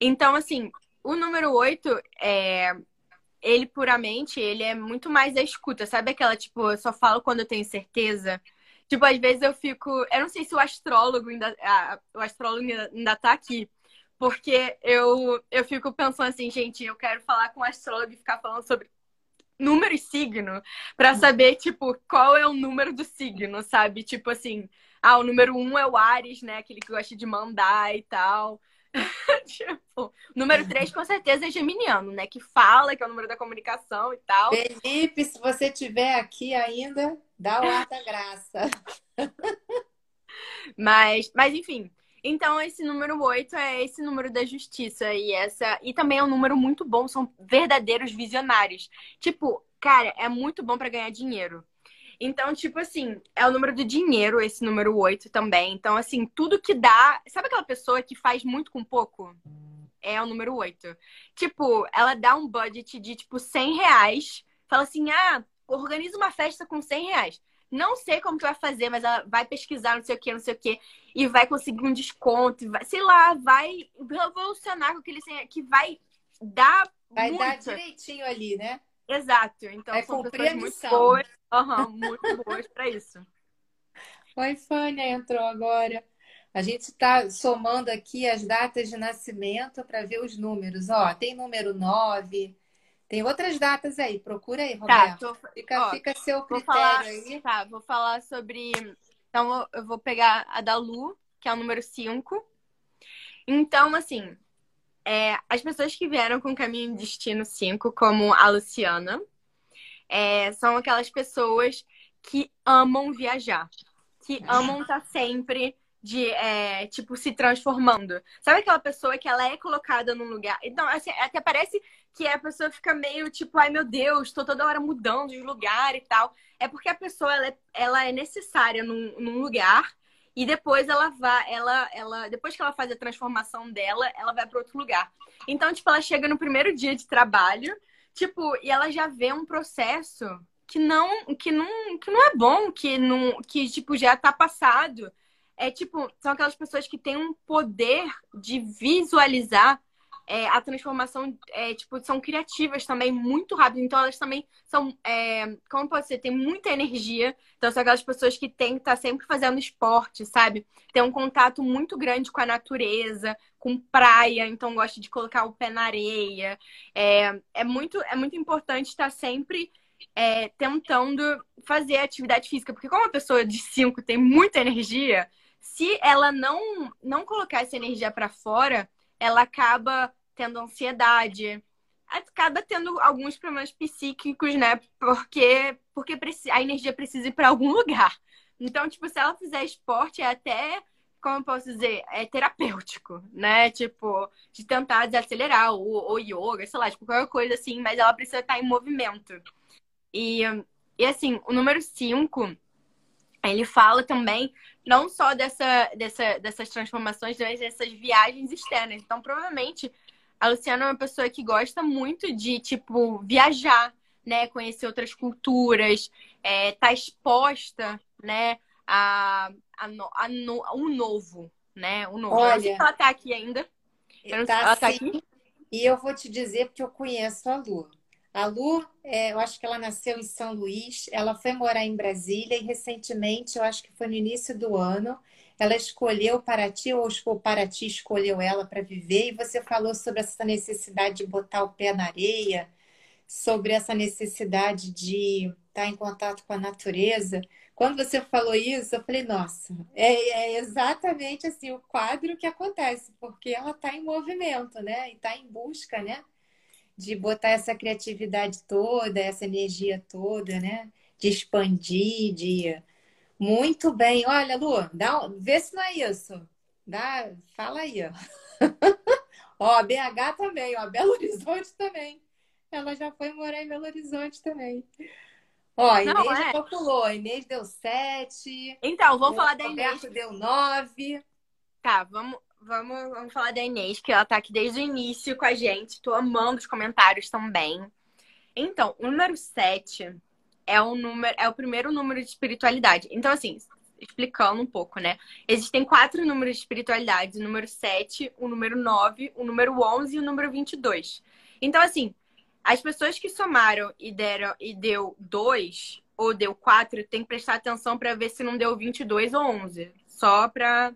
Então, assim, o número 8, é, ele puramente, ele é muito mais a escuta. Sabe aquela, tipo, eu só falo quando eu tenho certeza? Tipo, às vezes eu fico... Eu não sei se o astrólogo ainda... o astrólogo ainda tá aqui. Porque eu, eu fico pensando assim, gente, eu quero falar com um astrólogo e ficar falando sobre número e signo para saber, tipo, qual é o número do signo, sabe? Tipo assim, ah, o número um é o Ares, né? Aquele que gosta de mandar e tal. tipo, número três com certeza é geminiano, né? Que fala que é o número da comunicação e tal. Felipe, se você tiver aqui ainda, dá o ar da graça. mas, mas enfim, então, esse número 8 é esse número da justiça. E essa. E também é um número muito bom, são verdadeiros visionários. Tipo, cara, é muito bom para ganhar dinheiro. Então, tipo assim, é o número do dinheiro, esse número 8 também. Então, assim, tudo que dá. Sabe aquela pessoa que faz muito com pouco? É o número 8. Tipo, ela dá um budget de, tipo, 100 reais. Fala assim, ah, organiza uma festa com 100 reais não sei como que vai fazer, mas ela vai pesquisar não sei o que, não sei o que, e vai conseguir um desconto, vai, sei lá, vai revolucionar com aquele que vai dar. Vai muito. dar direitinho ali, né? Exato. Então vai são pessoas muito boas, uhum, muito boas para isso. Oi, Fânia entrou agora. A gente está somando aqui as datas de nascimento para ver os números. Ó, tem número 9, tem outras datas aí, procura aí, tá, Roberto. Tá, tô... fica, Ó, fica seu critério falar, aí. Tá, vou falar sobre. Então, eu vou pegar a da Lu, que é o número 5. Então, assim, é, as pessoas que vieram com o caminho de destino 5, como a Luciana, é, são aquelas pessoas que amam viajar, que amam estar tá sempre de, é, tipo, se transformando. Sabe aquela pessoa que ela é colocada num lugar. Então, assim, até parece que a pessoa fica meio tipo, ai meu Deus, tô toda hora mudando de lugar e tal. É porque a pessoa ela é, ela é necessária num, num lugar e depois ela vai, ela, ela, depois que ela faz a transformação dela, ela vai para outro lugar. Então, tipo, ela chega no primeiro dia de trabalho, tipo, e ela já vê um processo que não, que não, que não é bom, que não, que tipo já tá passado é tipo, são aquelas pessoas que têm um poder de visualizar é, a transformação, é, tipo, são criativas também muito rápido. Então, elas também são, é, como pode ser, tem muita energia. Então, são aquelas pessoas que têm que estar sempre fazendo esporte, sabe? Tem um contato muito grande com a natureza, com praia. Então, gosta de colocar o pé na areia. É, é, muito, é muito importante estar sempre é, tentando fazer atividade física. Porque como a pessoa de 5 tem muita energia se ela não não colocar essa energia para fora, ela acaba tendo ansiedade, acaba tendo alguns problemas psíquicos, né? Porque porque a energia precisa ir para algum lugar. Então, tipo, se ela fizer esporte, é até como eu posso dizer, é terapêutico, né? Tipo, de tentar desacelerar, ou, ou yoga, sei lá, tipo, qualquer coisa assim, mas ela precisa estar em movimento. E, e assim, o número 5, ele fala também não só dessa, dessa, dessas transformações, mas dessas viagens externas. Então, provavelmente, a Luciana é uma pessoa que gosta muito de, tipo, viajar, né? Conhecer outras culturas, é, tá exposta, né? A, a, a, no, um novo, né? Um novo. Olha, não sei se ela tá aqui ainda. Eu não tá, ela tá aqui. E eu vou te dizer porque eu conheço a Lu. A Lu, é, eu acho que ela nasceu em São Luís, ela foi morar em Brasília e recentemente, eu acho que foi no início do ano, ela escolheu Paraty, ou o Paraty escolheu ela para viver, e você falou sobre essa necessidade de botar o pé na areia, sobre essa necessidade de estar em contato com a natureza. Quando você falou isso, eu falei, nossa, é, é exatamente assim o quadro que acontece, porque ela está em movimento, né? E está em busca, né? de botar essa criatividade toda, essa energia toda, né? De expandir, de. Muito bem. Olha, Lu, dá, vê se não é isso. Dá, fala aí, ó. ó, BH também, ó, Belo Horizonte também. Ela já foi morar em Belo Horizonte também. Ó, Inês não, é. calculou. Inês deu sete. Então, vamos falar da Inês. Roberto deu nove. Tá, vamos, Vamos, vamos falar da Inês, que ela tá aqui desde o início com a gente. Tô amando os comentários também. Então, o número 7 é o número, é o primeiro número de espiritualidade. Então, assim, explicando um pouco, né? Existem quatro números de espiritualidade: o número 7, o número 9, o número 11 e o número 22. Então, assim, as pessoas que somaram e deram e deu 2 ou deu 4, tem que prestar atenção para ver se não deu 22 ou 11. Só para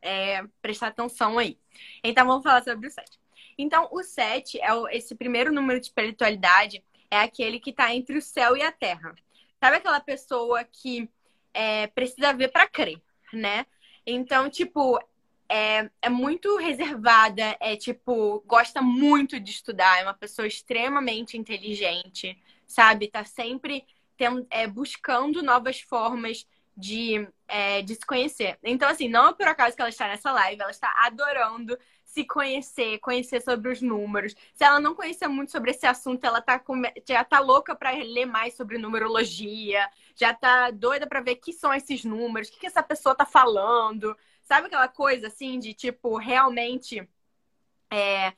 é, prestar atenção aí. Então, vamos falar sobre o 7. Então, o 7 é esse primeiro número de espiritualidade, é aquele que está entre o céu e a terra. Sabe aquela pessoa que é, precisa ver para crer, né? Então, tipo, é, é muito reservada, é tipo, gosta muito de estudar, é uma pessoa extremamente inteligente, sabe? Tá sempre tem, é, buscando novas formas de, é, de se conhecer. Então, assim, não é por acaso que ela está nessa live, ela está adorando se conhecer, conhecer sobre os números. Se ela não conhecer muito sobre esse assunto, ela tá com... já tá louca para ler mais sobre numerologia, já tá doida para ver que são esses números, o que, que essa pessoa tá falando. Sabe aquela coisa assim de tipo realmente é,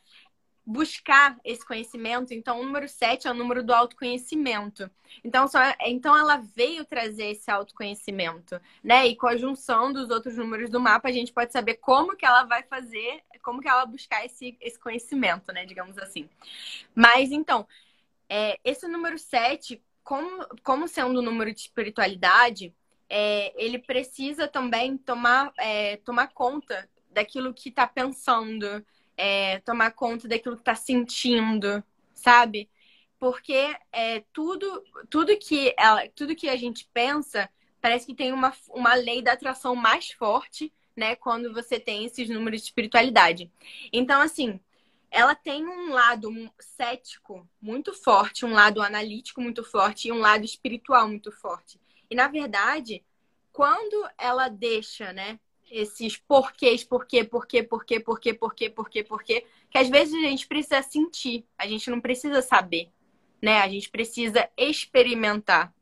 buscar esse conhecimento. Então, o número 7 é o número do autoconhecimento. Então, só, então ela veio trazer esse autoconhecimento, né? E com a junção dos outros números do mapa, a gente pode saber como que ela vai fazer, como que ela buscar esse, esse conhecimento, né? Digamos assim. Mas, então, é, esse número 7, como, como sendo um número de espiritualidade, é, ele precisa também tomar, é, tomar conta daquilo que está pensando, é, tomar conta daquilo que está sentindo, sabe? Porque é, tudo, tudo, que ela, tudo que a gente pensa parece que tem uma, uma lei da atração mais forte, né? Quando você tem esses números de espiritualidade. Então, assim, ela tem um lado cético muito forte, um lado analítico muito forte e um lado espiritual muito forte. E, na verdade, quando ela deixa, né, esses porquês, porquê, porquê, porquê, porquê, porquê, porquê, porquê, que às vezes a gente precisa sentir, a gente não precisa saber, né? A gente precisa experimentar,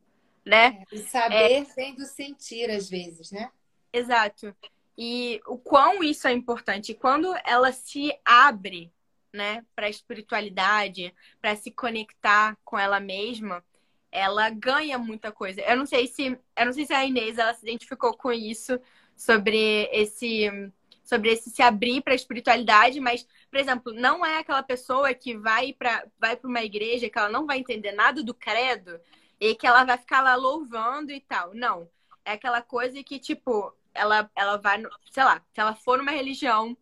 né? É, e saber é... vem do sentir, às vezes, né? Exato. E o quão isso é importante. Quando ela se abre, né, para a espiritualidade, para se conectar com ela mesma, ela ganha muita coisa. Eu não sei se, eu não sei se a Inês ela se identificou com isso, sobre esse sobre esse se abrir para a espiritualidade, mas, por exemplo, não é aquela pessoa que vai para vai para uma igreja que ela não vai entender nada do credo e que ela vai ficar lá louvando e tal. Não. É aquela coisa que, tipo, ela, ela vai, sei lá, se ela for numa religião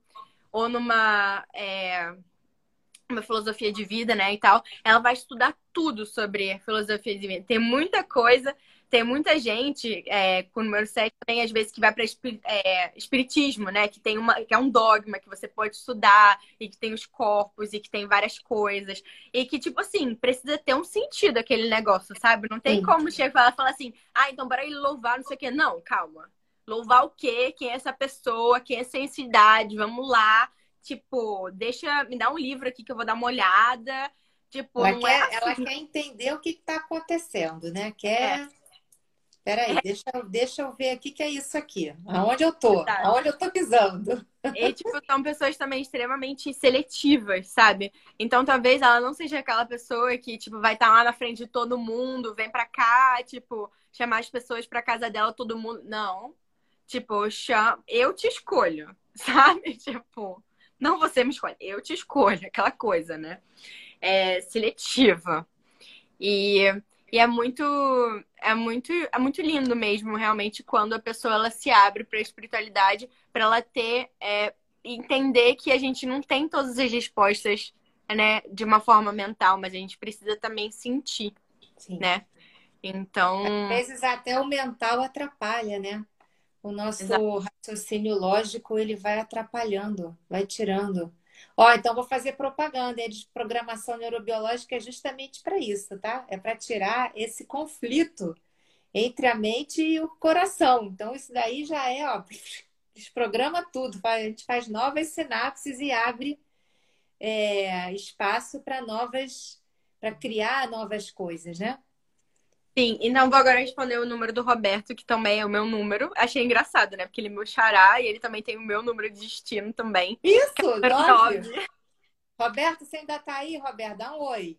ou numa é, uma filosofia de vida, né, e tal, ela vai estudar tudo sobre filosofia de vida. Tem muita coisa tem muita gente é, com o número 7 também, às vezes, que vai para é, espiritismo, né? Que tem uma, que é um dogma que você pode estudar e que tem os corpos e que tem várias coisas. E que, tipo assim, precisa ter um sentido aquele negócio, sabe? Não tem Sim. como chegar e falar assim, ah, então bora ele louvar, não sei o quê. Não, calma. Louvar o quê? Quem é essa pessoa? Quem é essa entidade? Vamos lá. Tipo, deixa, me dá um livro aqui que eu vou dar uma olhada. Tipo, ela, quer, é assim. ela quer entender o que está acontecendo, né? Quer. É Peraí, é. deixa, deixa eu ver aqui que é isso aqui. Aonde eu tô? Aonde eu tô pisando? E, tipo, são pessoas também extremamente seletivas, sabe? Então, talvez ela não seja aquela pessoa que, tipo, vai estar tá lá na frente de todo mundo, vem pra cá, tipo, chamar as pessoas pra casa dela, todo mundo. Não. Tipo, chama... eu te escolho, sabe? Tipo, não você me escolhe, eu te escolho, aquela coisa, né? É seletiva. E e é muito, é muito, é muito lindo mesmo, realmente, quando a pessoa ela se abre para a espiritualidade, para ela ter, é, entender que a gente não tem todas as respostas, né, de uma forma mental, mas a gente precisa também sentir, Sim. né? Então, às vezes até o mental atrapalha, né? O nosso Exato. raciocínio lógico ele vai atrapalhando, vai tirando. Ó, então vou fazer propaganda. de programação neurobiológica é justamente para isso, tá? É para tirar esse conflito entre a mente e o coração. Então, isso daí já é, ó, desprograma tudo. A gente faz novas sinapses e abre é, espaço para novas, para criar novas coisas, né? Sim, e não vou agora responder o número do Roberto, que também é o meu número. Achei engraçado, né? Porque ele é meu xará e ele também tem o meu número de destino também. Isso, nove. Roberto, você ainda tá aí, Roberto? Dá um oi.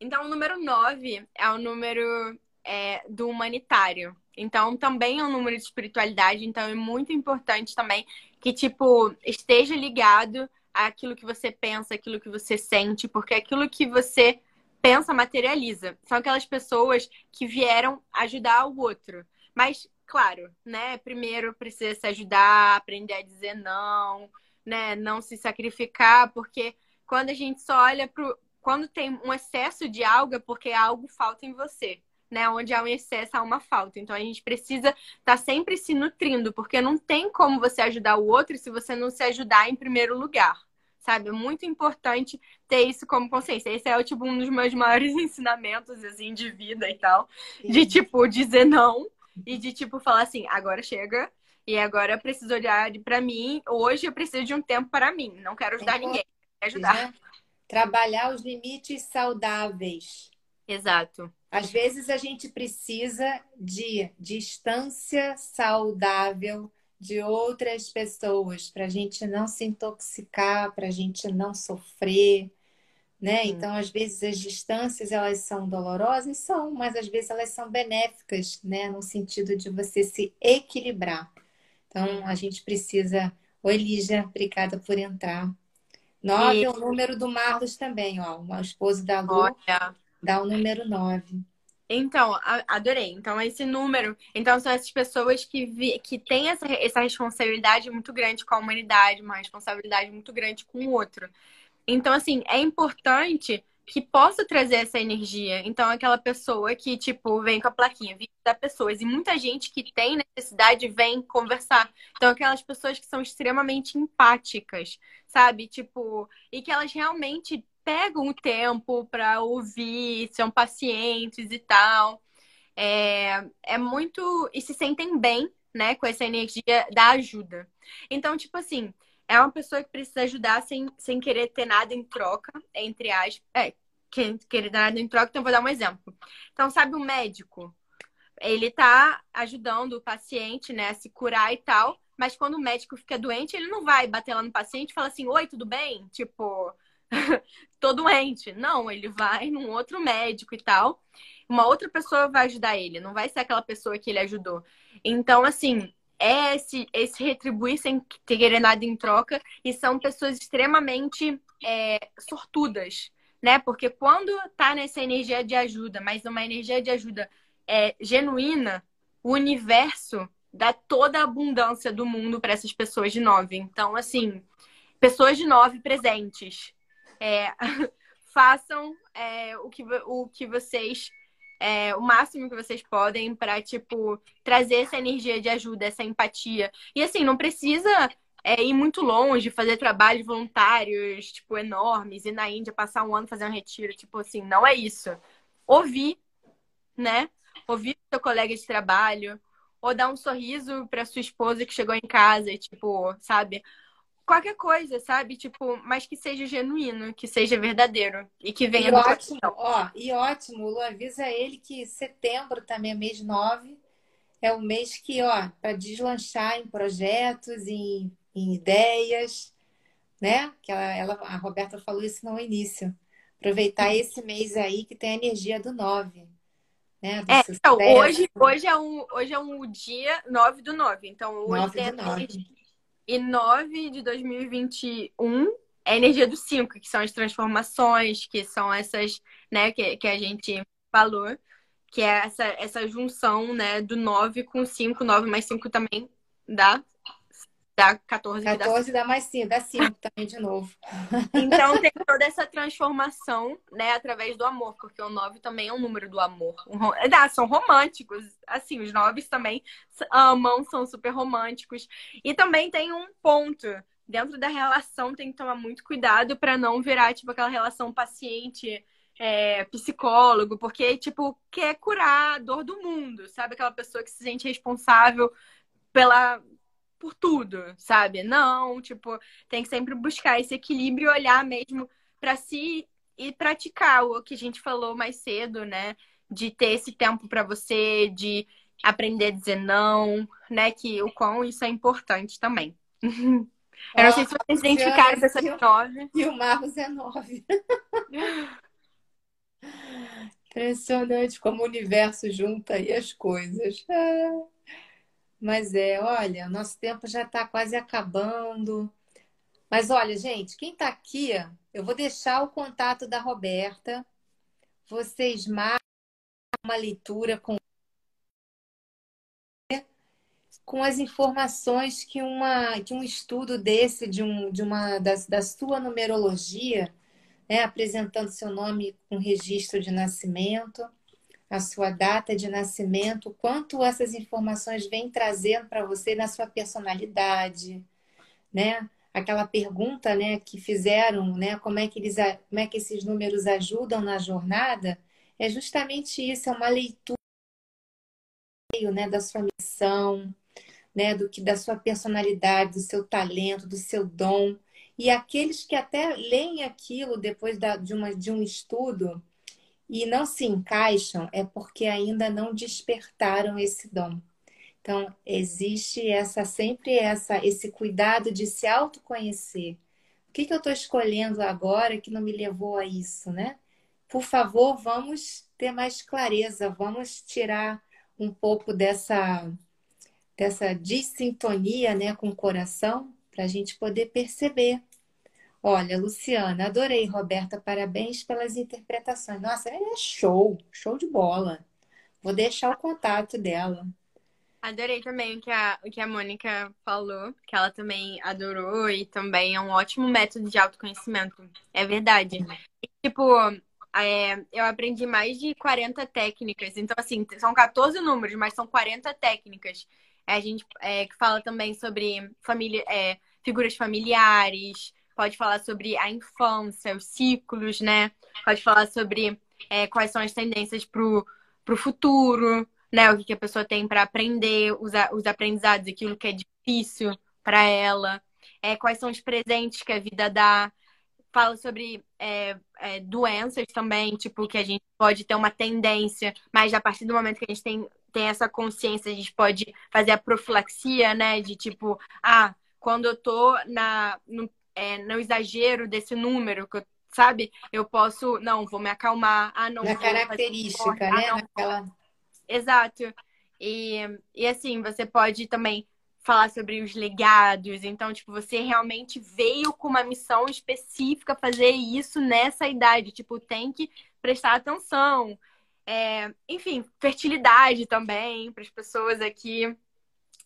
Então, o número 9 é o número é, do humanitário. Então, também é um número de espiritualidade. Então, é muito importante também que, tipo, esteja ligado àquilo que você pensa, aquilo que você sente, porque aquilo que você pensa materializa. São aquelas pessoas que vieram ajudar o outro. Mas claro, né? Primeiro precisa se ajudar, aprender a dizer não, né? Não se sacrificar, porque quando a gente só olha pro. Quando tem um excesso de algo, é porque algo falta em você. Né, onde há um excesso, há uma falta. Então a gente precisa estar tá sempre se nutrindo, porque não tem como você ajudar o outro se você não se ajudar em primeiro lugar sabe? É muito importante ter isso como consciência. Esse é, tipo, um dos meus maiores ensinamentos, assim, de vida e tal. Sim. De, tipo, dizer não e de, tipo, falar assim, agora chega e agora eu preciso olhar para mim. Hoje eu preciso de um tempo para mim. Não quero ajudar ninguém. Quero ajudar. Né? Trabalhar os limites saudáveis. Exato. Às vezes a gente precisa de distância saudável de outras pessoas, para a gente não se intoxicar, para a gente não sofrer, né? Hum. Então, às vezes as distâncias elas são dolorosas, são, mas às vezes elas são benéficas, né? No sentido de você se equilibrar. Então, a gente precisa. Oi, Lígia, obrigada por entrar. Nove e... é o número do Marlos também, ó. O esposo da Lu Olha. dá o número nove. Então, adorei. Então, esse número. Então, são essas pessoas que, vi, que têm essa, essa responsabilidade muito grande com a humanidade, uma responsabilidade muito grande com o outro. Então, assim, é importante que possa trazer essa energia. Então, aquela pessoa que, tipo, vem com a plaquinha, visita pessoas. E muita gente que tem necessidade vem conversar. Então, aquelas pessoas que são extremamente empáticas, sabe? Tipo, e que elas realmente pegam o tempo para ouvir, são pacientes e tal. É, é muito. E se sentem bem, né, com essa energia da ajuda. Então, tipo assim, é uma pessoa que precisa ajudar sem, sem querer ter nada em troca, entre aspas. É, querer dar nada em troca, então vou dar um exemplo. Então, sabe o um médico? Ele tá ajudando o paciente, né, a se curar e tal, mas quando o médico fica doente, ele não vai bater lá no paciente e falar assim: Oi, tudo bem? Tipo, tô doente. Não, ele vai num outro médico e tal. Uma outra pessoa vai ajudar ele, não vai ser aquela pessoa que ele ajudou. Então, assim, é esse, esse retribuir sem ter nada em troca e são pessoas extremamente é, sortudas, né? Porque quando tá nessa energia de ajuda, mas uma energia de ajuda é, genuína, o universo dá toda a abundância do mundo para essas pessoas de nove. Então, assim, pessoas de nove presentes é, façam é, o, que, o que vocês. É, o máximo que vocês podem para tipo trazer essa energia de ajuda, essa empatia. E assim, não precisa é, ir muito longe, fazer trabalhos voluntários, tipo, enormes, ir na Índia, passar um ano fazendo um retiro, tipo assim, não é isso. Ouvir, né? Ouvir seu colega de trabalho, ou dar um sorriso para sua esposa que chegou em casa e, tipo, sabe? Qualquer coisa, sabe? Tipo, mas que seja genuíno, que seja verdadeiro e que venha e do ótimo, ó, e ótimo, Lu, avisa ele que setembro também é mês 9, é o mês que, ó, para deslanchar em projetos, em, em, ideias, né? Que ela, ela, a Roberta falou isso no início. Aproveitar esse mês aí que tem a energia do 9. Né? Do é, então, hoje, hoje, é um, hoje é um dia 9 do 9. Então, hoje 9 tem a energia, e 9 de 2021 é a energia do 5, que são as transformações, que são essas, né, que, que a gente falou, que é essa, essa junção, né, do 9 com 5, 9 mais 5 também dá Dá 14 14 dá, dá mais 5, dá 5 também de novo. Então tem toda essa transformação, né, através do amor, porque o 9 também é um número do amor. Um, ah, são românticos, assim, os 9 também amam, são super românticos. E também tem um ponto, dentro da relação tem que tomar muito cuidado para não virar, tipo, aquela relação paciente. É, psicólogo, porque, tipo, quer curar a dor do mundo, sabe? Aquela pessoa que se sente responsável pela, por tudo, sabe? Não, tipo, tem que sempre buscar esse equilíbrio e olhar mesmo para si e praticar o que a gente falou mais cedo, né? De ter esse tempo para você, de aprender a dizer não, né? Que o quão isso é importante também. Eu não sei se vocês identificaram essa nove. E o Marcos é nove. Impressionante como o universo junta aí as coisas. Ah. Mas é, olha, nosso tempo já está quase acabando. Mas olha, gente, quem está aqui, eu vou deixar o contato da Roberta. Vocês marcam uma leitura com com as informações que, uma, que um estudo desse, de, um, de uma das, da sua numerologia, né, apresentando seu nome com registro de nascimento, a sua data de nascimento, quanto essas informações vêm trazendo para você na sua personalidade, né? Aquela pergunta, né, que fizeram, né, como é que eles, como é que esses números ajudam na jornada, é justamente isso, é uma leitura, né, da sua missão, né, do que da sua personalidade, do seu talento, do seu dom. E aqueles que até leem aquilo depois da, de, uma, de um estudo, e não se encaixam é porque ainda não despertaram esse dom. Então, existe essa sempre essa esse cuidado de se autoconhecer. O que, que eu estou escolhendo agora que não me levou a isso, né? Por favor, vamos ter mais clareza, vamos tirar um pouco dessa dessa dissintonia, né, com o coração, para a gente poder perceber Olha, Luciana, adorei, Roberta, parabéns pelas interpretações. Nossa, é show, show de bola. Vou deixar o contato dela. Adorei também o que a, o que a Mônica falou, que ela também adorou e também é um ótimo método de autoconhecimento. É verdade. E, tipo, é, eu aprendi mais de 40 técnicas. Então, assim, são 14 números, mas são 40 técnicas. A gente é, que fala também sobre família, é, figuras familiares, pode falar sobre a infância, os ciclos, né? Pode falar sobre é, quais são as tendências para o futuro, né? O que, que a pessoa tem para aprender, os, os aprendizados, aquilo que é difícil para ela, é, quais são os presentes que a vida dá. Fala sobre é, é, doenças também, tipo, que a gente pode ter uma tendência, mas a partir do momento que a gente tem, tem essa consciência, a gente pode fazer a profilaxia, né? De tipo, ah, quando eu tô na, no é, no exagero desse número, eu, sabe? Eu posso, não, vou me acalmar. Ah, não. Na característica, ah, né? Ah, Naquela... Exato. E, e assim, você pode também falar sobre os legados. Então, tipo, você realmente veio com uma missão específica fazer isso nessa idade. Tipo, tem que prestar atenção. É, enfim, fertilidade também para as pessoas aqui,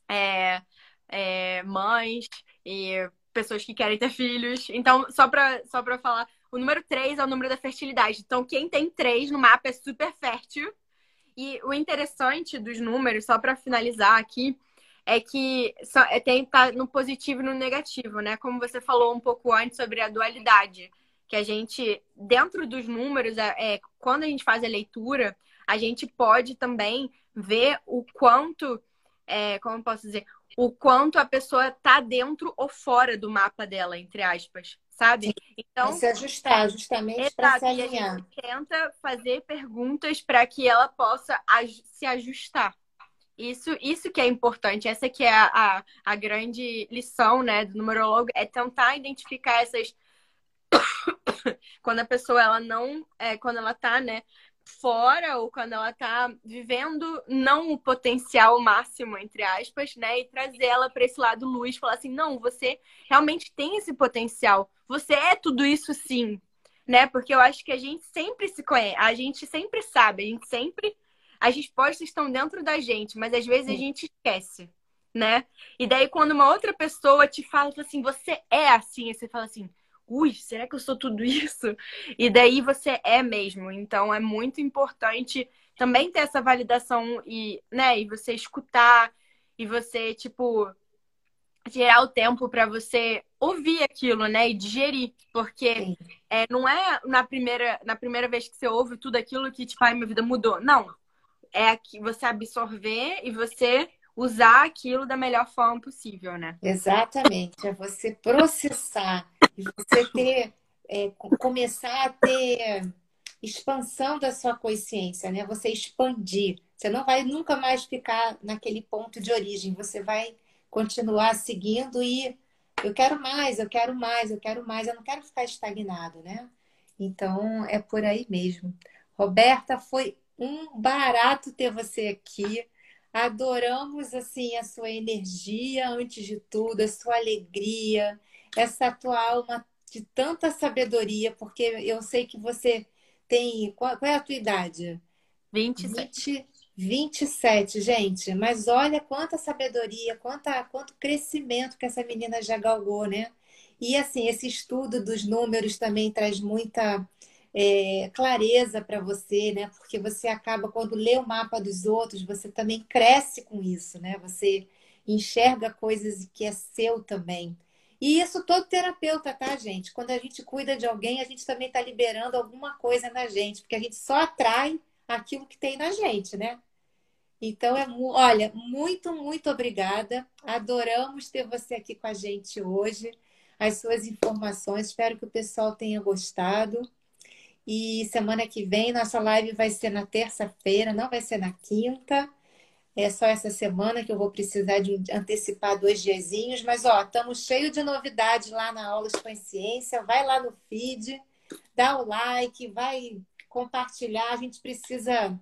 é, é, mães e pessoas que querem ter filhos. Então, só pra, só pra falar, o número 3 é o número da fertilidade. Então, quem tem 3 no mapa é super fértil. E o interessante dos números, só para finalizar aqui, é que só, é, tem tá no positivo e no negativo, né? Como você falou um pouco antes sobre a dualidade, que a gente, dentro dos números, é, é quando a gente faz a leitura, a gente pode também ver o quanto, é, como posso dizer, o quanto a pessoa tá dentro ou fora do mapa dela, entre aspas, sabe? Então, se ajustar justamente para se alinhar. A gente tenta fazer perguntas para que ela possa se ajustar. Isso, isso que é importante, essa que é a, a, a grande lição, né, do numerólogo, é tentar identificar essas quando a pessoa ela não é, quando ela tá né fora ou quando ela está vivendo não o potencial máximo, entre aspas, né? E trazer ela para esse lado luz, falar assim: não, você realmente tem esse potencial, você é tudo isso sim, né? Porque eu acho que a gente sempre se conhece, a gente sempre sabe, a gente sempre. As respostas estão dentro da gente, mas às vezes a gente esquece, né? E daí, quando uma outra pessoa te fala assim, você é assim, você fala assim ui, será que eu sou tudo isso? E daí você é mesmo. Então é muito importante também ter essa validação e, né, e você escutar e você, tipo, tirar o tempo para você ouvir aquilo, né, e digerir, porque é, não é na primeira, na primeira vez que você ouve tudo aquilo que, tipo, ai, minha vida mudou. Não. É que você absorver e você usar aquilo da melhor forma possível, né? Exatamente. É você processar e você ter, é, começar a ter expansão da sua consciência, né? Você expandir. Você não vai nunca mais ficar naquele ponto de origem. Você vai continuar seguindo e eu quero mais, eu quero mais, eu quero mais. Eu não quero ficar estagnado, né? Então é por aí mesmo. Roberta, foi um barato ter você aqui. Adoramos assim a sua energia antes de tudo, a sua alegria, essa tua alma de tanta sabedoria, porque eu sei que você tem. Qual, qual é a tua idade? 27. 20, 27, gente. Mas olha quanta sabedoria, quanta, quanto crescimento que essa menina já galgou, né? E assim, esse estudo dos números também traz muita é, clareza para você, né? Porque você acaba, quando lê o mapa dos outros, você também cresce com isso, né? Você enxerga coisas que é seu também. E isso todo terapeuta, tá, gente? Quando a gente cuida de alguém, a gente também está liberando alguma coisa na gente, porque a gente só atrai aquilo que tem na gente, né? Então, é, olha, muito, muito obrigada. Adoramos ter você aqui com a gente hoje. As suas informações, espero que o pessoal tenha gostado. E semana que vem, nossa live vai ser na terça-feira, não vai ser na quinta. É só essa semana que eu vou precisar de antecipar dois diazinhos. Mas, ó, estamos cheio de novidades lá na Aulas Consciência. Vai lá no feed, dá o like, vai compartilhar. A gente precisa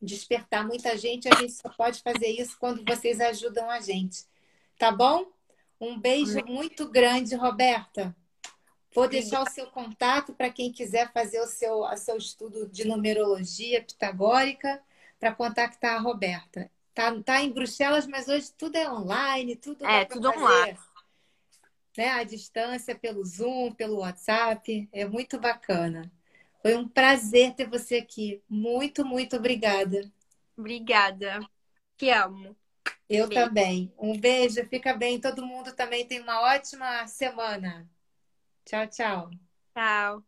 despertar muita gente. A gente só pode fazer isso quando vocês ajudam a gente. Tá bom? Um beijo muito grande, Roberta. Vou deixar o seu contato para quem quiser fazer o seu, o seu estudo de numerologia pitagórica para contactar a Roberta. Tá, tá em Bruxelas, mas hoje tudo é online, tudo é tudo fazer, online. Né, à distância, pelo Zoom, pelo WhatsApp. É muito bacana. Foi um prazer ter você aqui. Muito, muito obrigada. Obrigada. Te amo. Eu beijo. também. Um beijo, fica bem. Todo mundo também tem uma ótima semana. 教教教。